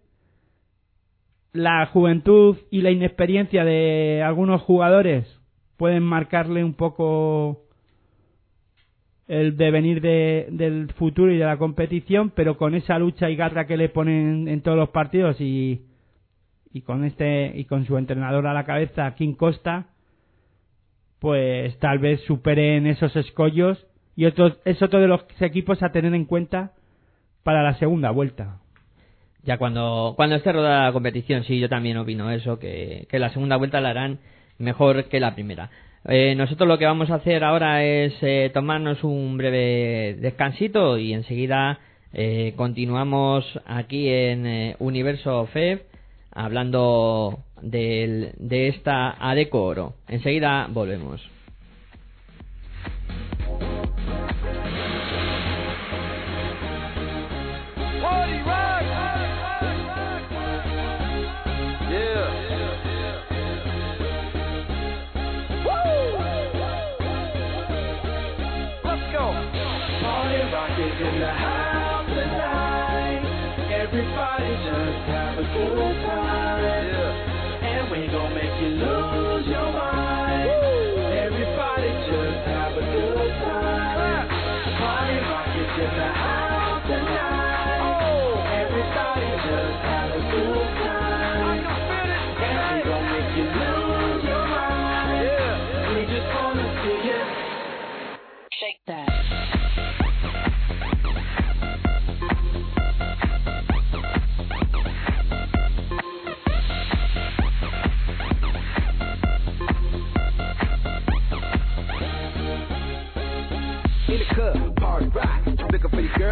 La juventud y la inexperiencia de algunos jugadores pueden marcarle un poco el devenir de, del futuro y de la competición, pero con esa lucha y garra que le ponen en todos los partidos y, y con este y con su entrenador a la cabeza, King Costa, pues tal vez superen esos escollos y otros, es otro de los equipos a tener en cuenta para la segunda vuelta. Ya cuando, cuando esté rodada la competición, sí, yo también opino eso, que la segunda vuelta la harán mejor que la primera. Eh, nosotros lo que vamos a hacer ahora es eh, tomarnos un breve descansito y enseguida eh, continuamos aquí en eh, Universo FEB hablando del- de esta Adeco Oro. Enseguida volvemos.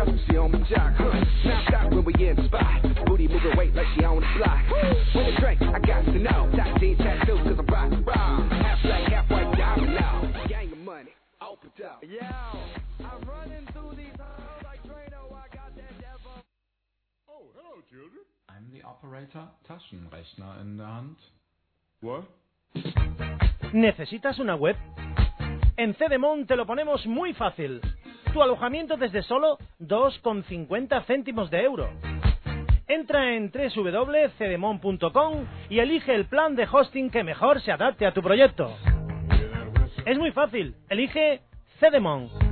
Looking for your girl, she on my jock, huh? Now stop when we in the spot. Booty moving weight like she on the block. With a drink, I got to know. Top G tattoo, cause I'm rock and roll. Half black, half white, diamond now. Gang of money, open up. Yo, I'm running through these halls like Drano. I got that devil. I'm the operator, Taschenrechner in der Hand. What? ¿Necesitas una web? En Cedemon te lo ponemos muy fácil. Tu alojamiento desde solo 2,50 céntimos de euro. Entra en www.cedemon.com y elige el plan de hosting que mejor se adapte a tu proyecto. Es muy fácil. Elige Cedemon.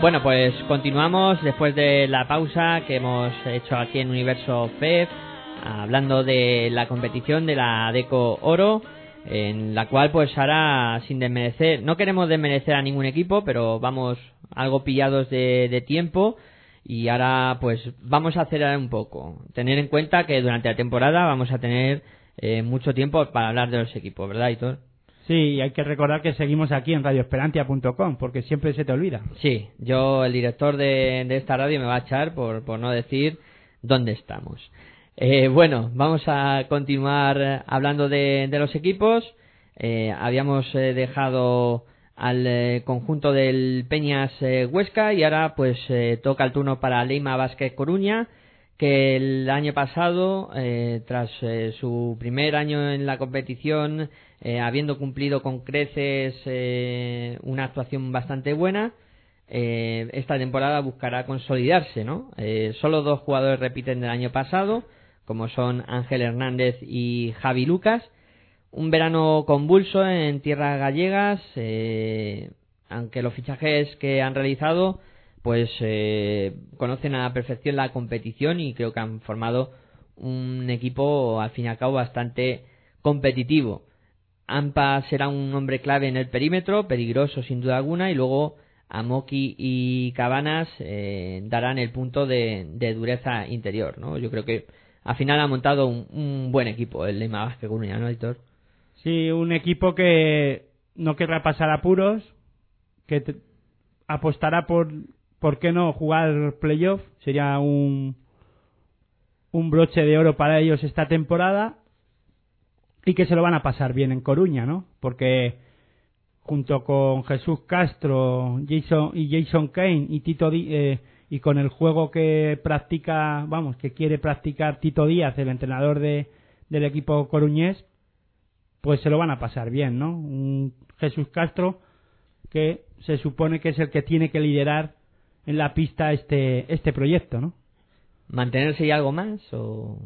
Bueno, pues continuamos después de la pausa que hemos hecho aquí en Universo FEF, hablando de la competición de la Deco Oro, en la cual pues ahora sin desmerecer, no queremos desmerecer a ningún equipo, pero vamos algo pillados de, de tiempo y ahora pues vamos a acelerar un poco. Tener en cuenta que durante la temporada vamos a tener eh, mucho tiempo para hablar de los equipos, ¿verdad, Hitor? Sí, hay que recordar que seguimos aquí en radioesperantia.com, porque siempre se te olvida. Sí, yo, el director de, de esta radio, me va a echar por, por no decir dónde estamos. Eh, bueno, vamos a continuar hablando de, de los equipos. Eh, habíamos eh, dejado al eh, conjunto del Peñas eh, Huesca y ahora pues toca el turno para Leima Vázquez Coruña que el año pasado, tras su primer año en la competición, eh, habiendo cumplido con creces eh, una actuación bastante buena, eh, esta temporada buscará consolidarse, ¿no? Solo dos jugadores repiten del año pasado, como son Ángel Hernández y Javi Lucas. Un verano convulso en tierras gallegas, aunque los fichajes que han realizado pues eh, conocen a la perfección la competición y creo que han formado un equipo al fin y al cabo bastante competitivo. Ampa será un hombre clave en el perímetro, peligroso sin duda alguna, y luego Amoki y Cabanas eh, darán el punto de, dureza interior, ¿no? Yo creo que al final ha montado un, un buen equipo el Lima Vázquez Coruña, ¿no, Héctor? Sí, un equipo que no querrá pasar apuros, que te- apostará por, ¿por qué no?, jugar playoff. Sería un, un broche de oro para ellos esta temporada y que se lo van a pasar bien en Coruña, ¿no? Porque junto con Jesús Castro Jason, y Jason Kane y Tito eh, y con el juego que practica, vamos, que quiere practicar Tito Díaz, el entrenador de, del equipo coruñés, pues se lo van a pasar bien, ¿no? Un Jesús Castro que se supone que es el que tiene que liderar en la pista este este proyecto, ¿no? ¿Mantenerse y algo más? O...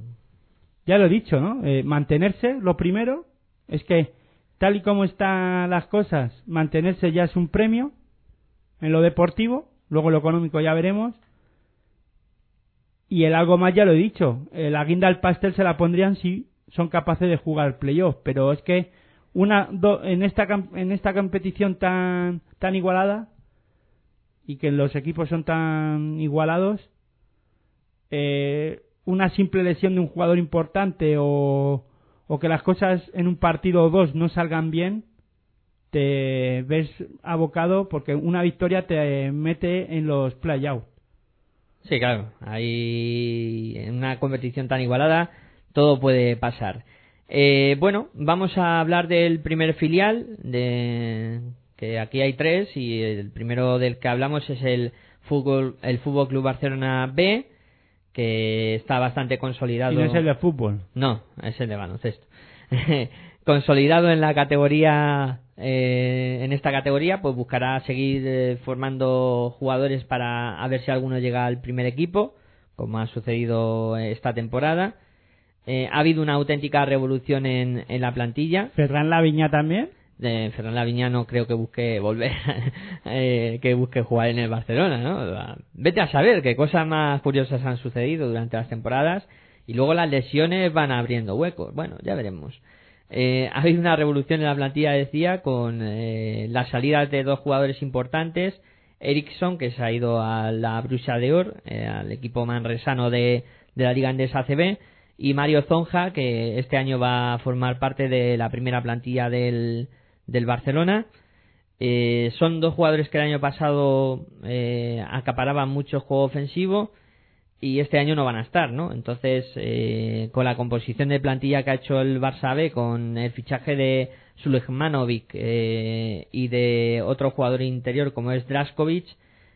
Ya lo he dicho, ¿no? Eh, mantenerse, lo primero, es que tal y como están las cosas, mantenerse ya es un premio en lo deportivo, luego lo económico ya veremos. Y el algo más ya lo he dicho, eh, la guinda al pastel se la pondrían si son capaces de jugar playoff, pero es que una do- en esta en esta competición tan tan igualada y que los equipos son tan igualados eh, una simple lesión de un jugador importante o, o que las cosas en un partido o dos no salgan bien, te ves abocado porque una victoria te mete en los play-out. Sí, claro. Ahí en una competición tan igualada todo puede pasar. Eh, bueno, vamos a hablar del primer filial, de que aquí hay tres y el primero del que hablamos es el fútbol, el Fútbol Club Barcelona B, que está bastante consolidado. Y no es el de fútbol. No, es el de baloncesto. consolidado en la categoría, eh, en esta categoría, pues buscará seguir eh, formando jugadores para a ver si alguno llega al primer equipo, como ha sucedido esta temporada. Eh, ha habido una auténtica revolución en, en la plantilla. Ferran Laviña también. De Ferran Laviña no creo que busque volver, eh, que busque jugar en el Barcelona, ¿no? Vete a saber qué cosas más curiosas han sucedido durante las temporadas y luego las lesiones van abriendo huecos. Bueno, ya veremos. Eh, ha habido una revolución en la plantilla, decía, con eh, las salidas de dos jugadores importantes. Ericsson, que se ha ido a la Bruxa de Or, eh, al equipo manresano de, de la Liga Andesa ACB, y Mario Zonja, que este año va a formar parte de la primera plantilla del, del Barcelona. Eh, son dos jugadores que el año pasado eh, acaparaban mucho juego ofensivo y este año no van a estar, ¿no? Entonces, eh, con la composición de plantilla que ha hecho el Barça B, con el fichaje de Sulejmanovic eh, y de otro jugador interior como es Draskovic,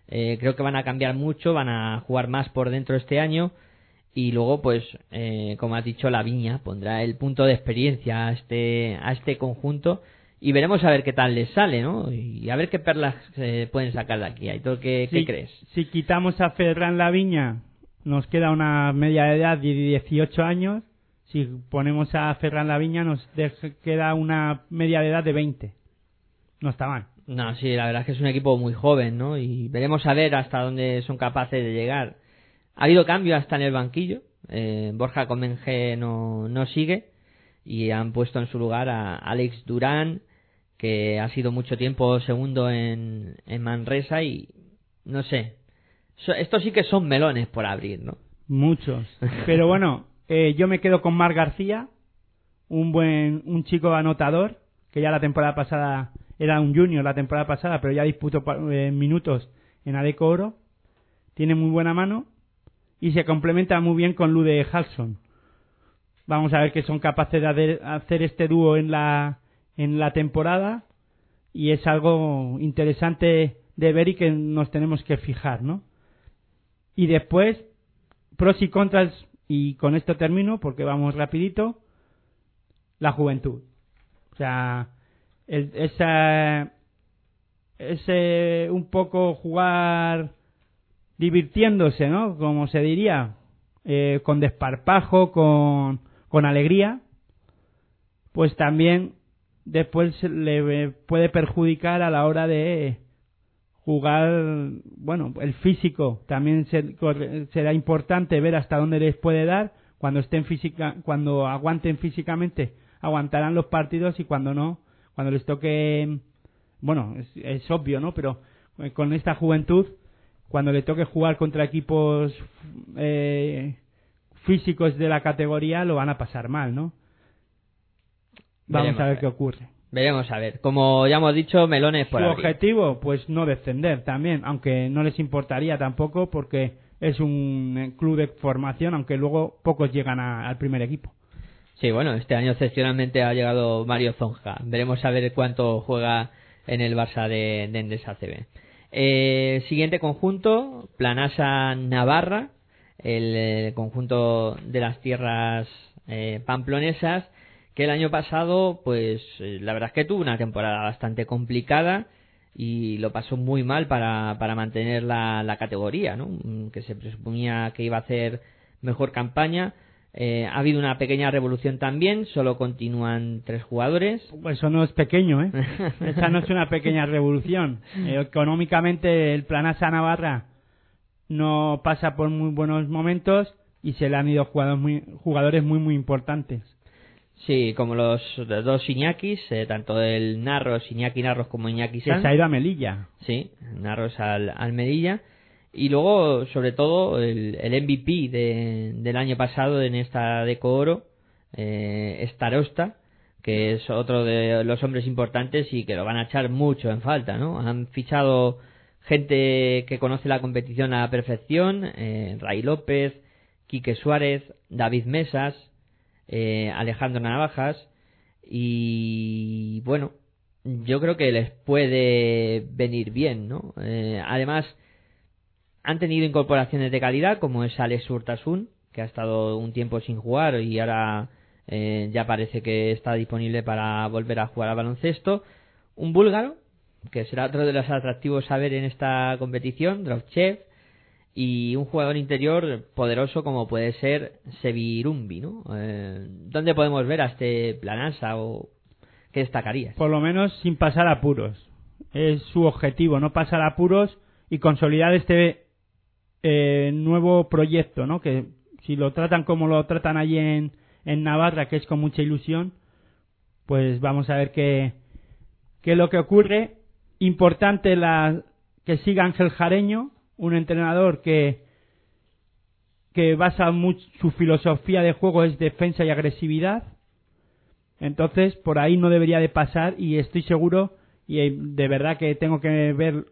eh, creo que van a cambiar mucho, van a jugar más por dentro este año y luego, pues, eh, como has dicho, la Viña pondrá el punto de experiencia a este, a este conjunto y veremos a ver qué tal les sale, ¿no? Y a ver qué perlas eh, pueden sacar de aquí. Aitor, ¿qué, qué Si- crees? Si quitamos a Ferran Laviña, nos queda una media de edad de 18 años. Si ponemos a Ferran Laviña, nos deja- queda una media de edad de 20. No está mal. No, sí, la verdad es que es un equipo muy joven, ¿no? Y veremos a ver hasta dónde son capaces de llegar. Ha habido cambio hasta en el banquillo. Eh, Borja Comenge no, no sigue y han puesto en su lugar a Alex Durán, que ha sido mucho tiempo segundo en, en Manresa y no sé. So- estos sí que son melones por abrir, ¿no? Muchos. Pero bueno, eh, yo me quedo con Mar García, un buen, un chico anotador, que ya la temporada pasada era un junior la temporada pasada, pero ya disputó eh, minutos en Adeco Oro. Tiene muy buena mano y se complementa muy bien con Lude Halson. Vamos a ver que son capaces de hacer este dúo en la, en la temporada y es algo interesante de ver y que nos tenemos que fijar, ¿no? Y después, pros y contras, y con esto termino porque vamos rapidito, la juventud. O sea, el- esa, ese un poco jugar divirtiéndose, ¿no? Como se diría, eh, con desparpajo, con, con alegría, pues también después le puede perjudicar a la hora de jugar, bueno, el físico también será importante ver hasta dónde les puede dar cuando estén física, cuando aguanten físicamente, aguantarán los partidos y cuando no, cuando les toque, bueno, es, es obvio, ¿no? Pero eh, con esta juventud, cuando le toque jugar contra equipos eh, físicos de la categoría, lo van a pasar mal, ¿no? Vamos Veremos a ver qué ocurre. Veremos a ver. Como ya hemos dicho, melones por Su abrir. objetivo, pues no descender también, aunque no les importaría tampoco porque es un eh, club de formación, aunque luego pocos llegan a- al primer equipo. Sí, bueno, este año excepcionalmente ha llegado Mario Zonja. Veremos a ver cuánto juega en el Barça de, de Endesa CB. Eh, siguiente conjunto, Planasa Navarra, el, eh, conjunto de las tierras eh, pamplonesas, que el año pasado, pues eh, la verdad es que tuvo una temporada bastante complicada y lo pasó muy mal para, para mantener la, la categoría, ¿no? Mm, que se presumía que iba a hacer mejor campaña. Eh, ha habido una pequeña revolución también, solo continúan tres jugadores. Pues eso no es pequeño, ¿eh? Esa no es una pequeña revolución. Eh, económicamente el Planasa Navarra no pasa por muy buenos momentos y se le han ido jugadores muy, jugadores muy, muy importantes. Sí, como los dos Iñakis, eh, tanto el Narros, Iñaki Narros como Iñaki Que Sanz. se ha ido a Melilla. Sí, Narros al, al Medilla. Y luego, sobre todo, el, el MVP de- del año pasado en esta Deco Oro, eh, Starosta, que es otro de los hombres importantes y que lo van a echar mucho en falta, ¿no? Han fichado gente que conoce la competición a la perfección, eh, Ray López, Quique Suárez, David Mesas, eh, Alejandro Navajas y bueno, yo creo que les puede venir bien, ¿no? Eh, además, han tenido incorporaciones de calidad, como es Alex Urtasun, que ha estado un tiempo sin jugar y ahora eh, ya parece que está disponible para volver a jugar al baloncesto. Un búlgaro, que será otro de los atractivos a ver en esta competición, Drovchev, y un jugador interior poderoso como puede ser Sevirumbi, ¿no? Eh, ¿Dónde podemos ver a este Planasa o qué destacarías? Por lo menos sin pasar apuros. Es su objetivo, no pasar apuros y consolidar este eh, nuevo proyecto, ¿no? Que si lo tratan como lo tratan allí en, en Navarra, que es con mucha ilusión, pues vamos a ver qué, qué es lo que ocurre. Importante la, que siga Ángel Jareño, un entrenador que, que basa mucho, su filosofía de juego es defensa y agresividad. Entonces, por ahí no debería de pasar y estoy seguro y eh, de verdad que tengo que ver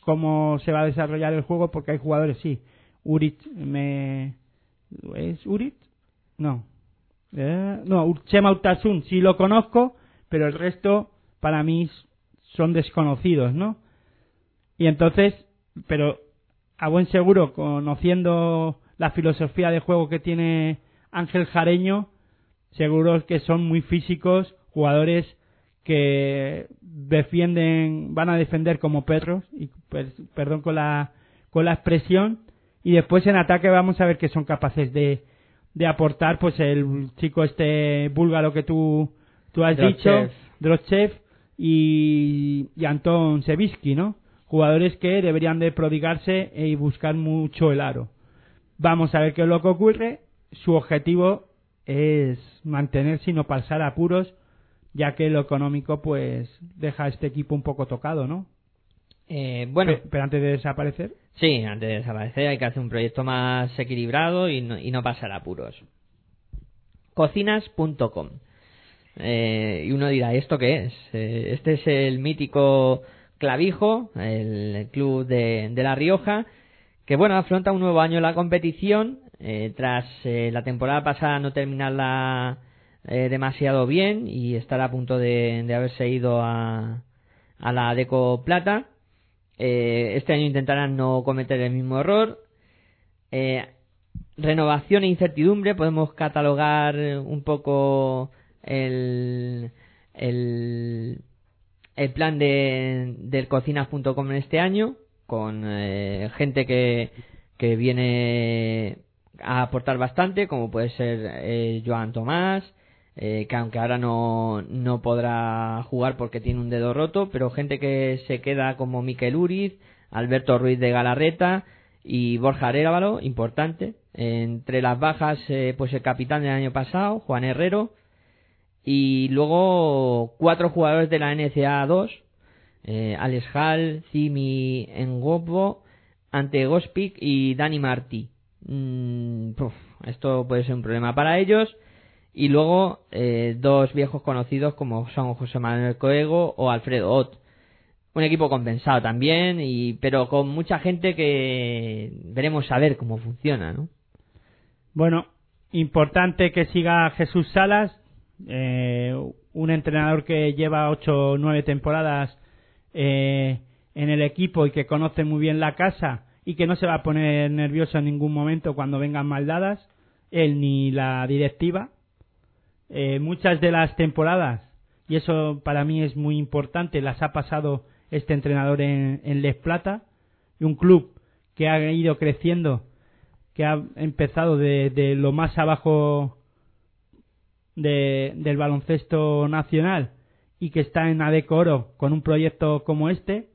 cómo se va a desarrollar el juego porque hay jugadores, sí. Urit me... ¿Es Urit? No. Eh, no, Chema Utasun sí lo conozco, pero el resto para mí son desconocidos, ¿no? Y entonces, pero a buen seguro, conociendo la filosofía de juego que tiene Ángel Jareño, seguro que son muy físicos, jugadores que defienden, van a defender como perros, y pues, perdón con la, con la expresión, y después en ataque vamos a ver que son capaces de, de aportar, pues el chico este búlgaro que tú, tú has dicho, Drozhev y, y Anton Sevisky, ¿no? Jugadores que deberían de prodigarse y buscar mucho el aro. Vamos a ver qué es lo que ocurre. Su objetivo es mantenerse y no pasar apuros ya que lo económico pues deja a este equipo un poco tocado, ¿no? Eh, bueno, Pe- pero antes de desaparecer, sí, antes de desaparecer hay que hacer un proyecto más equilibrado y no, y no pasar apuros. Cocinas.com Eh, y uno dirá, ¿esto qué es? Eh, este es el mítico Clavijo, el club de, La Rioja, que bueno, afronta un nuevo año en la competición, eh, tras eh, la temporada pasada no terminarla eh, demasiado bien y estar a punto de, haberse ido a, a la Deco Plata. Este año intentarán no cometer el mismo error. Renovación e incertidumbre, podemos catalogar un poco el, el, el plan de, del cocinas.com en este año, con eh, gente que, que viene a aportar bastante, como puede ser eh, Joan Tomás, eh, que aunque ahora no, no podrá jugar porque tiene un dedo roto, pero gente que se queda como Miquel Uriz, Alberto Ruiz de Galarreta y Borja Arévalo, importante. Entre las bajas, eh, pues el capitán del año pasado, Juan Herrero, y luego cuatro jugadores de la NCA 2, eh, Alex Hall, Cimi Ngobo, Ante Gospic y Dani Martí. Mm, esto puede ser un problema para ellos. Y luego eh, dos viejos conocidos como son José Manuel Coego o Alfredo Ott. Un equipo compensado también, y pero con mucha gente que veremos a ver cómo funciona, ¿no? bueno, importante que siga Jesús Salas, eh, un entrenador que lleva ocho o nueve temporadas eh, en el equipo y que conoce muy bien la casa y que no se va a poner nervioso en ningún momento cuando vengan maldadas, él ni la directiva. Eh, muchas de las temporadas, y eso para mí es muy importante, las ha pasado este entrenador en, en Les Plata, y un club que ha ido creciendo, que ha empezado de, de lo más abajo de- del baloncesto nacional y que está en Adeco Oro con un proyecto como este,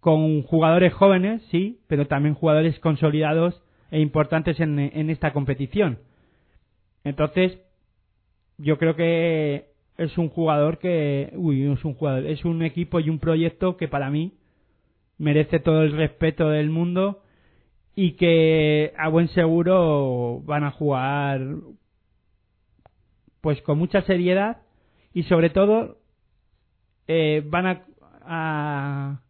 con jugadores jóvenes, sí, pero también jugadores consolidados e importantes en, en esta competición. Entonces, yo creo que es un jugador que, uy, es un jugador, es un equipo y un proyecto que para mí merece todo el respeto del mundo y que a buen seguro van a jugar pues con mucha seriedad y sobre todo eh, van a, a-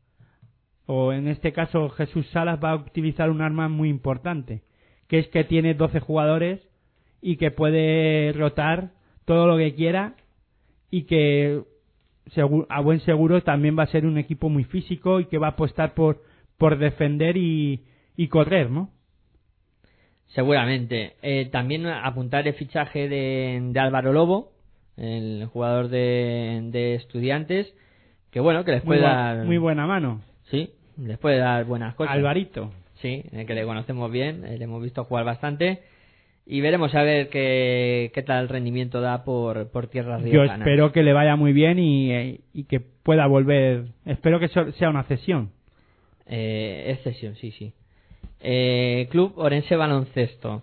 o en este caso Jesús Salas va a utilizar un arma muy importante que es que tiene 12 jugadores y que puede rotar todo lo que quiera y que a buen seguro también va a ser un equipo muy físico y que va a apostar por por defender y, y correr, ¿no? Seguramente. Eh, también apuntar el fichaje de, de Álvaro Lobo, el jugador de, de estudiantes, que bueno, que les Muy, puede bu- dar... muy buena mano. Sí, les puede dar buenas cosas. Alvarito. Sí, que le conocemos bien, eh, le hemos visto jugar bastante. Y veremos a ver qué, qué tal rendimiento da por, por tierras Yo riojanas. espero que le vaya muy bien y, eh, y que pueda volver. Espero que sea una cesión. Eh, es cesión, sí, sí. Eh, Club Orense Baloncesto.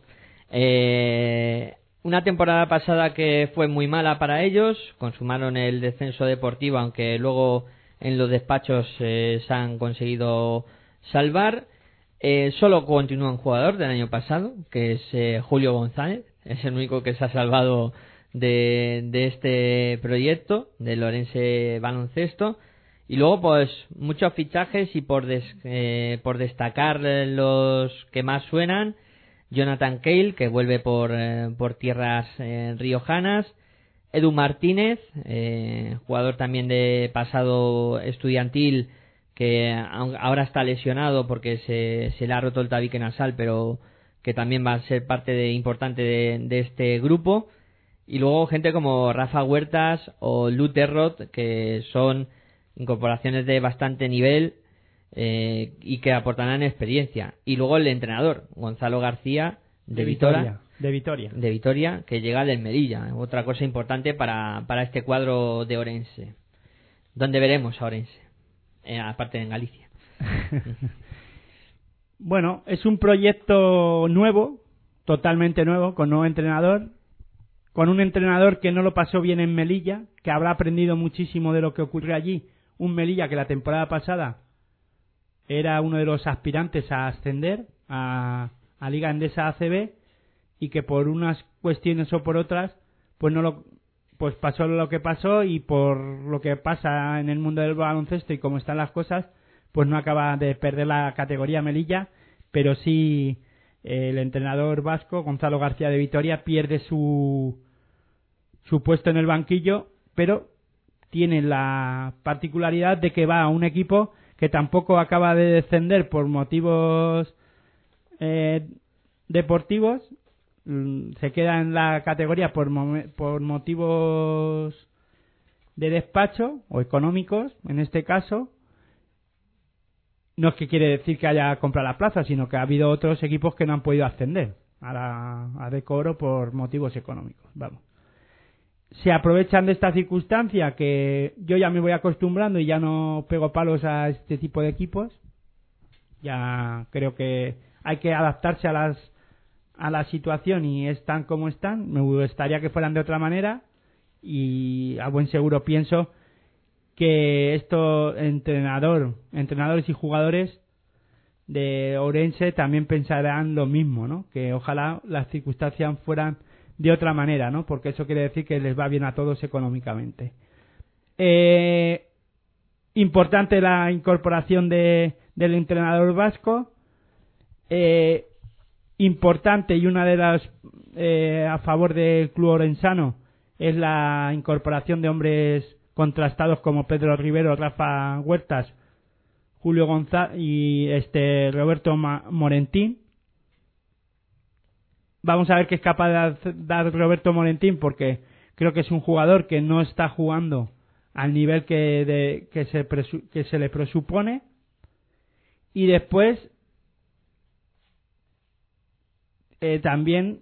Eh, una temporada pasada que fue muy mala para ellos, consumaron el descenso deportivo, aunque luego en los despachos eh, se han conseguido salvar. Eh, solo continúa un jugador del año pasado, que es eh, Julio González, es el único que se ha salvado de, de este proyecto, del Lorense Baloncesto. Y luego, pues, muchos fichajes y por, des- eh, por destacar eh, los que más suenan, Jonathan Cale, que vuelve por, eh, por tierras eh, riojanas, Edu Martínez, jugador también de pasado estudiantil, que ahora está lesionado porque se, se le ha roto el tabique nasal, pero que también va a ser parte de, importante de, de este grupo. Y luego gente como Rafa Huertas o Luther Roth, que son incorporaciones de bastante nivel eh, y que aportarán experiencia. Y luego el entrenador, Gonzalo García, de, Vitora, De Vitoria. de Vitoria, que llega del Melilla. Otra cosa importante para, para este cuadro de Orense. ¿Dónde veremos a Orense? Eh, aparte de en Galicia. Bueno, es un proyecto nuevo, totalmente nuevo, con nuevo entrenador, con un entrenador que no lo pasó bien en Melilla, que habrá aprendido muchísimo de lo que ocurrió allí. Un Melilla que la temporada pasada era uno de los aspirantes a ascender a, a Liga Endesa ACB y que por unas cuestiones o por otras, pues no lo pues pasó lo que pasó y por lo que pasa en el mundo del baloncesto y cómo están las cosas, pues no acaba de perder la categoría Melilla, pero sí eh, el entrenador vasco Gonzalo García de Vitoria pierde su su puesto en el banquillo, pero tiene la particularidad de que va a un equipo que tampoco acaba de descender por motivos eh, deportivos, mm, se queda en la categoría por, por motivos de despacho o económicos, en este caso. No es que quiere decir que haya comprado la plaza, sino que ha habido otros equipos que no han podido ascender a, la, a Decoro por motivos económicos. Vamos se aprovechan de esta circunstancia que yo ya me voy acostumbrando y ya no pego palos a este tipo de equipos. Ya creo que hay que adaptarse a las a la situación y están como están. Me gustaría que fueran de otra manera y a buen seguro pienso que esto entrenador, entrenadores y jugadores de Orense también pensarán lo mismo, ¿no? Que ojalá las circunstancias fueran de otra manera, ¿no? Porque eso quiere decir que les va bien a todos económicamente. Eh, importante la incorporación de, del entrenador vasco. Eh, importante y una de las eh, a favor del club orensano es la incorporación de hombres contrastados como Pedro Rivero, Rafa Huertas, Julio González y este Roberto Ma- Morentín. Vamos a ver qué es capaz de dar Roberto Morentín porque creo que es un jugador que no está jugando al nivel que, de- que, se, presu- que se le presupone. Y después eh, también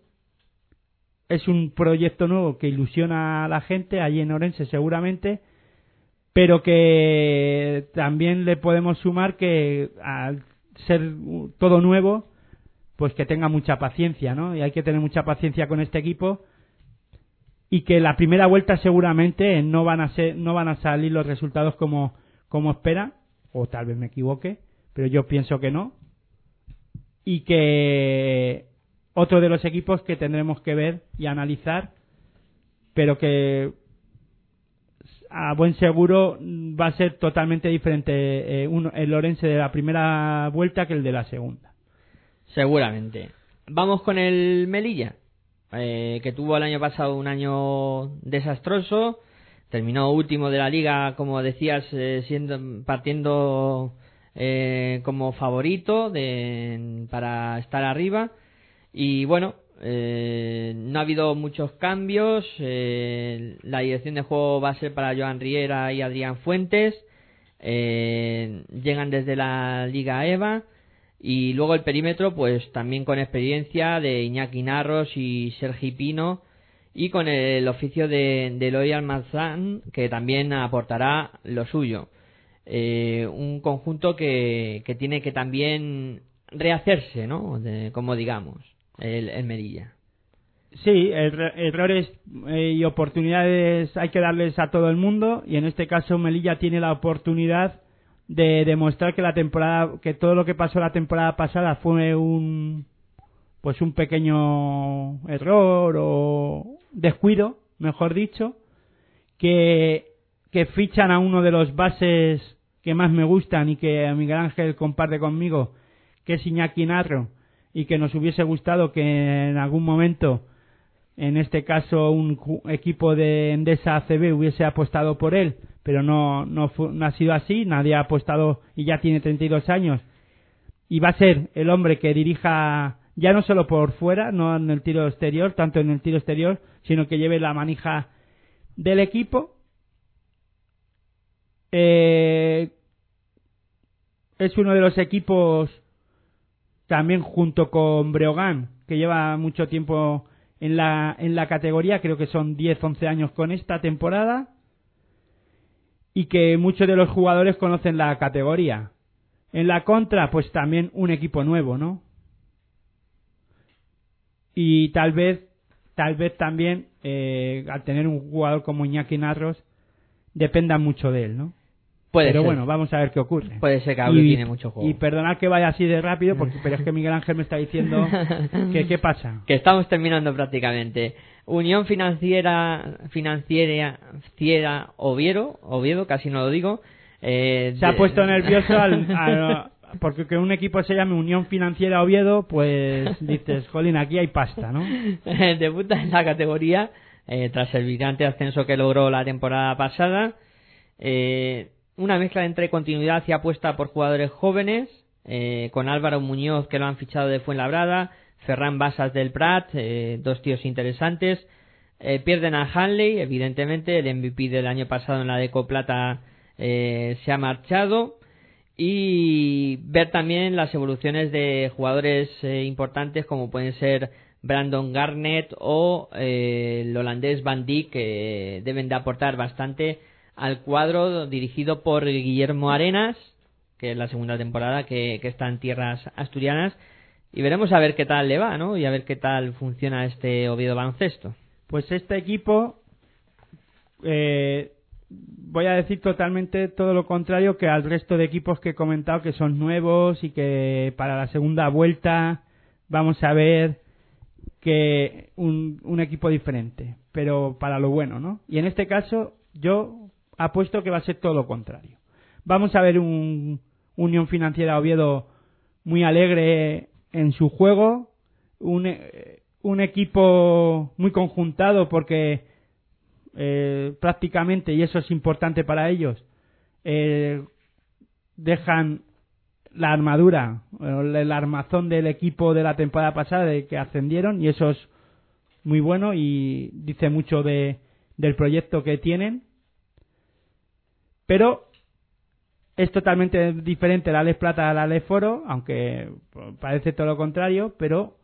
es un proyecto nuevo que ilusiona a la gente allí en Orense seguramente, pero que también le podemos sumar que al ser todo nuevo, pues que tenga mucha paciencia, ¿no? Y hay que tener mucha paciencia con este equipo y que la primera vuelta seguramente no van a ser, no van a salir los resultados como como espera, o tal vez me equivoque, pero yo pienso que no. Y que otro de los equipos que tendremos que ver y analizar, pero que a buen seguro va a ser totalmente diferente eh, el Lorense de la primera vuelta que el de la segunda. Seguramente. Vamos con el Melilla, eh, que tuvo el año pasado un año desastroso. Terminó último de la liga, como decías, eh, siendo partiendo eh, como favorito de, para estar arriba. Y bueno, eh, no ha habido muchos cambios. eh, la dirección de juego va a ser para Joan Riera y Adrián Fuentes. eh, llegan desde la Liga EVA. Y luego el perímetro, pues también con experiencia de Iñaki Narros y Sergi Pino. Y con el oficio de, de Eloy que también aportará lo suyo. Eh, un conjunto que, que tiene que también rehacerse, ¿no? De- como digamos, el, el Merilla. Sí, er- errores eh, y oportunidades hay que darles a todo el mundo y en este caso Melilla tiene la oportunidad de demostrar que la temporada que todo lo que pasó la temporada pasada fue un pues un pequeño error o descuido, mejor dicho, que que fichan a uno de los bases que más me gustan y que Miguel Ángel comparte conmigo, que es Iñaki Narro, y que nos hubiese gustado que en algún momento, en este caso un equipo de Endesa ACB hubiese apostado por él, pero no, no, ha sido así, nadie ha apostado y ya tiene 32 años, y va a ser el hombre que dirija ya no solo por fuera, no en el tiro exterior, tanto en el tiro exterior, sino que lleve la manija del equipo. Eh, es uno de los equipos también junto con Breogán, que lleva mucho tiempo en la, en la categoría, creo que son 10, 11 años con esta temporada, y que muchos de los jugadores conocen la categoría. En la contra, pues también un equipo nuevo, ¿no? Y tal vez, tal vez también, eh, al tener un jugador como Iñaki Narros, dependa mucho de él, ¿no? Puede Pero ser. bueno, vamos a ver qué ocurre. Puede ser que Abreu tiene mucho juego. Y perdonad que vaya así de rápido, porque, pero es que Miguel Ángel me está diciendo que qué pasa. que estamos terminando prácticamente. Unión Financiera Financiera Financiera Oviedo, Oviedo, casi no lo digo. eh, Se ha puesto nervioso al, al- porque que un equipo se llame Unión Financiera Oviedo, pues dices, jolín, aquí hay pasta, ¿no? debuta en la categoría eh, tras el brillante ascenso que logró la temporada pasada. Eh, una mezcla entre continuidad y apuesta por jugadores jóvenes, eh, con Álvaro Muñoz que lo han fichado de Fuenlabrada, Ferran Basas del Prat, eh, dos tíos interesantes. Eh, pierden a Hanley, evidentemente, el MVP del año pasado en la Deco Plata eh, se ha marchado. Y ver también las evoluciones de jugadores importantes como pueden ser Brandon Garnett o el holandés Van Dijk que deben de aportar bastante al cuadro dirigido por Guillermo Arenas, que es la segunda temporada que, que está en tierras asturianas. Y veremos a ver qué tal le va, ¿no? Y a ver qué tal funciona este Oviedo baloncesto. Pues este equipo, eh, voy a decir totalmente todo lo contrario que al resto de equipos que he comentado que son nuevos y que para la segunda vuelta vamos a ver que un, un equipo diferente, pero para lo bueno, ¿no? Y en este caso yo apuesto que va a ser todo lo contrario. Vamos a ver un Unión Financiera Oviedo muy alegre en su juego, un, eh, un equipo muy conjuntado porque eh, prácticamente, y eso es importante para ellos, eh, dejan la armadura, el, armazón del equipo de la temporada pasada de que ascendieron y eso es muy bueno y dice mucho de, del proyecto que tienen. Pero es totalmente diferente la Les Plata a la Les Foro, aunque parece todo lo contrario, pero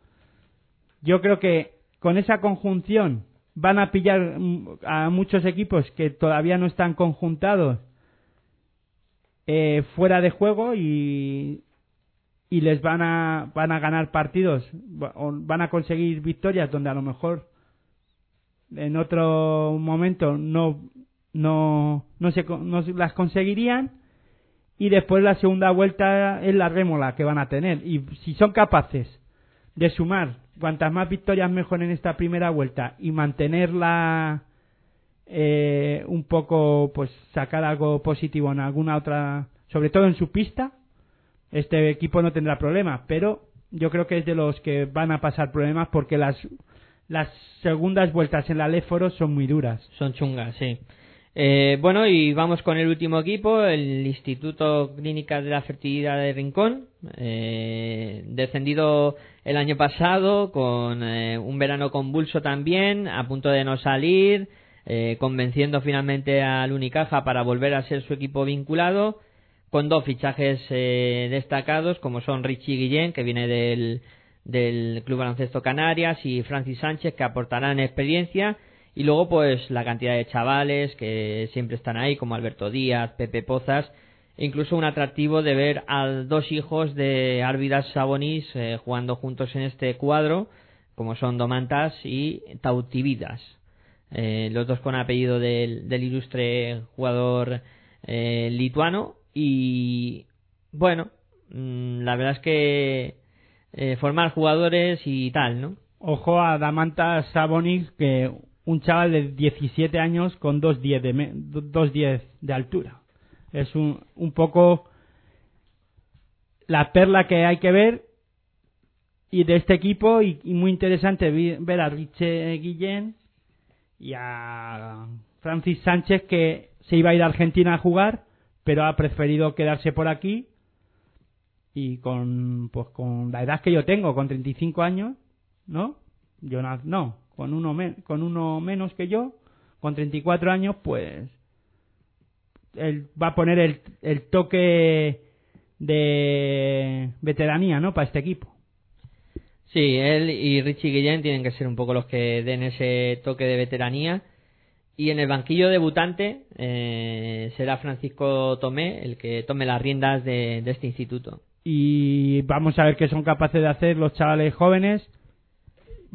yo creo que con esa conjunción van a pillar a muchos equipos que todavía no están conjuntados eh, fuera de juego y, y les van a, van a ganar partidos, van a conseguir victorias donde a lo mejor en otro momento no, no, no, se, no las conseguirían y después la segunda vuelta es la rémola que van a tener. Y si son capaces de sumar cuantas más victorias mejor en esta primera vuelta y mantenerla eh, un poco pues sacar algo positivo en alguna otra sobre todo en su pista este equipo no tendrá problemas pero yo creo que es de los que van a pasar problemas porque las las segundas vueltas en la Léforo son muy duras. Son chungas, sí. Eh, bueno, y vamos con el último equipo, el Instituto Clínica de la Fertilidad de Rincón, eh, descendido el año pasado con eh, un verano convulso también, a punto de no salir, eh, convenciendo finalmente al Unicaja para volver a ser su equipo vinculado, con dos fichajes eh, destacados como son Richie Guillén, que viene del, del Club Baloncesto Canarias, y Francis Sánchez, que aportarán experiencia y luego, pues, la cantidad de chavales que siempre están ahí, como Alberto Díaz, Pepe Pozas, e incluso un atractivo de ver a dos hijos de Árvidas Sabonis eh, jugando juntos en este cuadro, como son Domantas y Tautividas. Eh, los dos con apellido del, del ilustre jugador eh, lituano. Y bueno, mm, la verdad es que eh, formar jugadores y tal, ¿no? Ojo a Damantas Sabonis, que un chaval de 17 años con 2'10 de, me- 2'10 de altura. Es un, un poco la perla que hay que ver y de este equipo y, muy interesante ver a Riche Guillén y a Francis Sánchez que se iba a ir a Argentina a jugar pero ha preferido quedarse por aquí y con pues con la edad que yo tengo con 35 años no yo no con uno me- con uno menos que yo con 34 años pues él va a poner el, el toque de veteranía no para este equipo Sí, él y Richie Guillén tienen que ser un poco los que den ese toque de veteranía. Y en el banquillo debutante eh, será Francisco Tomé el que tome las riendas de, de este instituto. y vamos a ver qué son capaces de hacer los chavales jóvenes.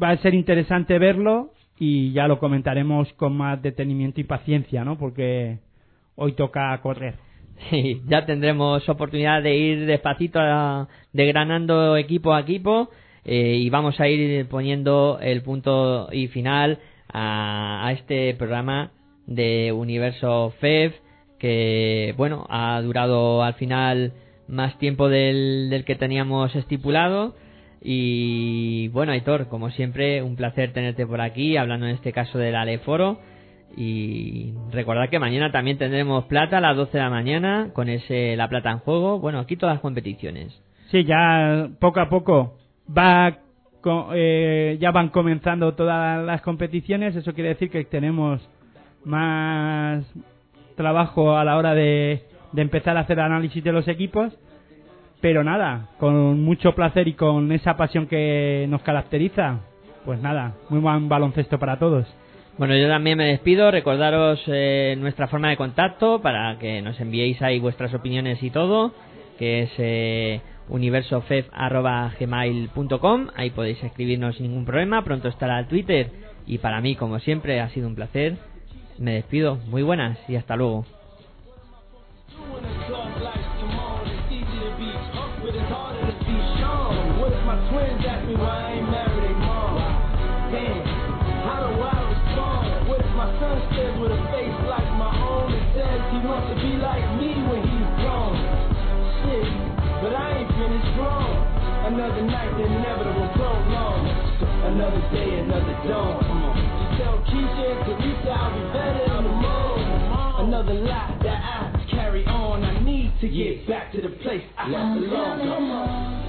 Va a ser interesante verlo y ya lo comentaremos con más detenimiento y paciencia, ¿no? Porque hoy toca correr. Sí, ya tendremos oportunidad de ir despacito a- degranando equipo a equipo eh, y vamos a ir poniendo el punto y final a, a este programa de Universo FEV que bueno ha durado al final más tiempo del, del que teníamos estipulado y bueno Aitor como siempre un placer tenerte por aquí hablando en este caso del Aleforo y recordad que mañana también tendremos plata a las 12 de la mañana con ese La Plata en juego. Bueno, aquí todas las competiciones. Sí, ya poco a poco va eh, ya van comenzando todas las competiciones. Eso quiere decir que tenemos más trabajo a la hora de, de empezar a hacer análisis de los equipos. Pero nada, con mucho placer y con esa pasión que nos caracteriza, pues nada, muy buen baloncesto para todos. Bueno, yo también me despido. Recordaros eh, nuestra forma de contacto para que nos enviéis ahí vuestras opiniones y todo, que es eh, universofef.gmail.com. Ahí podéis escribirnos sin ningún problema. Pronto estará el Twitter. Y para mí, como siempre, ha sido un placer. Me despido. Muy buenas y hasta luego. Another day, another dawn. Just tell Keisha and Teresa I'll be better morning. Another lie that I carry on. I need to get back to the place I belong.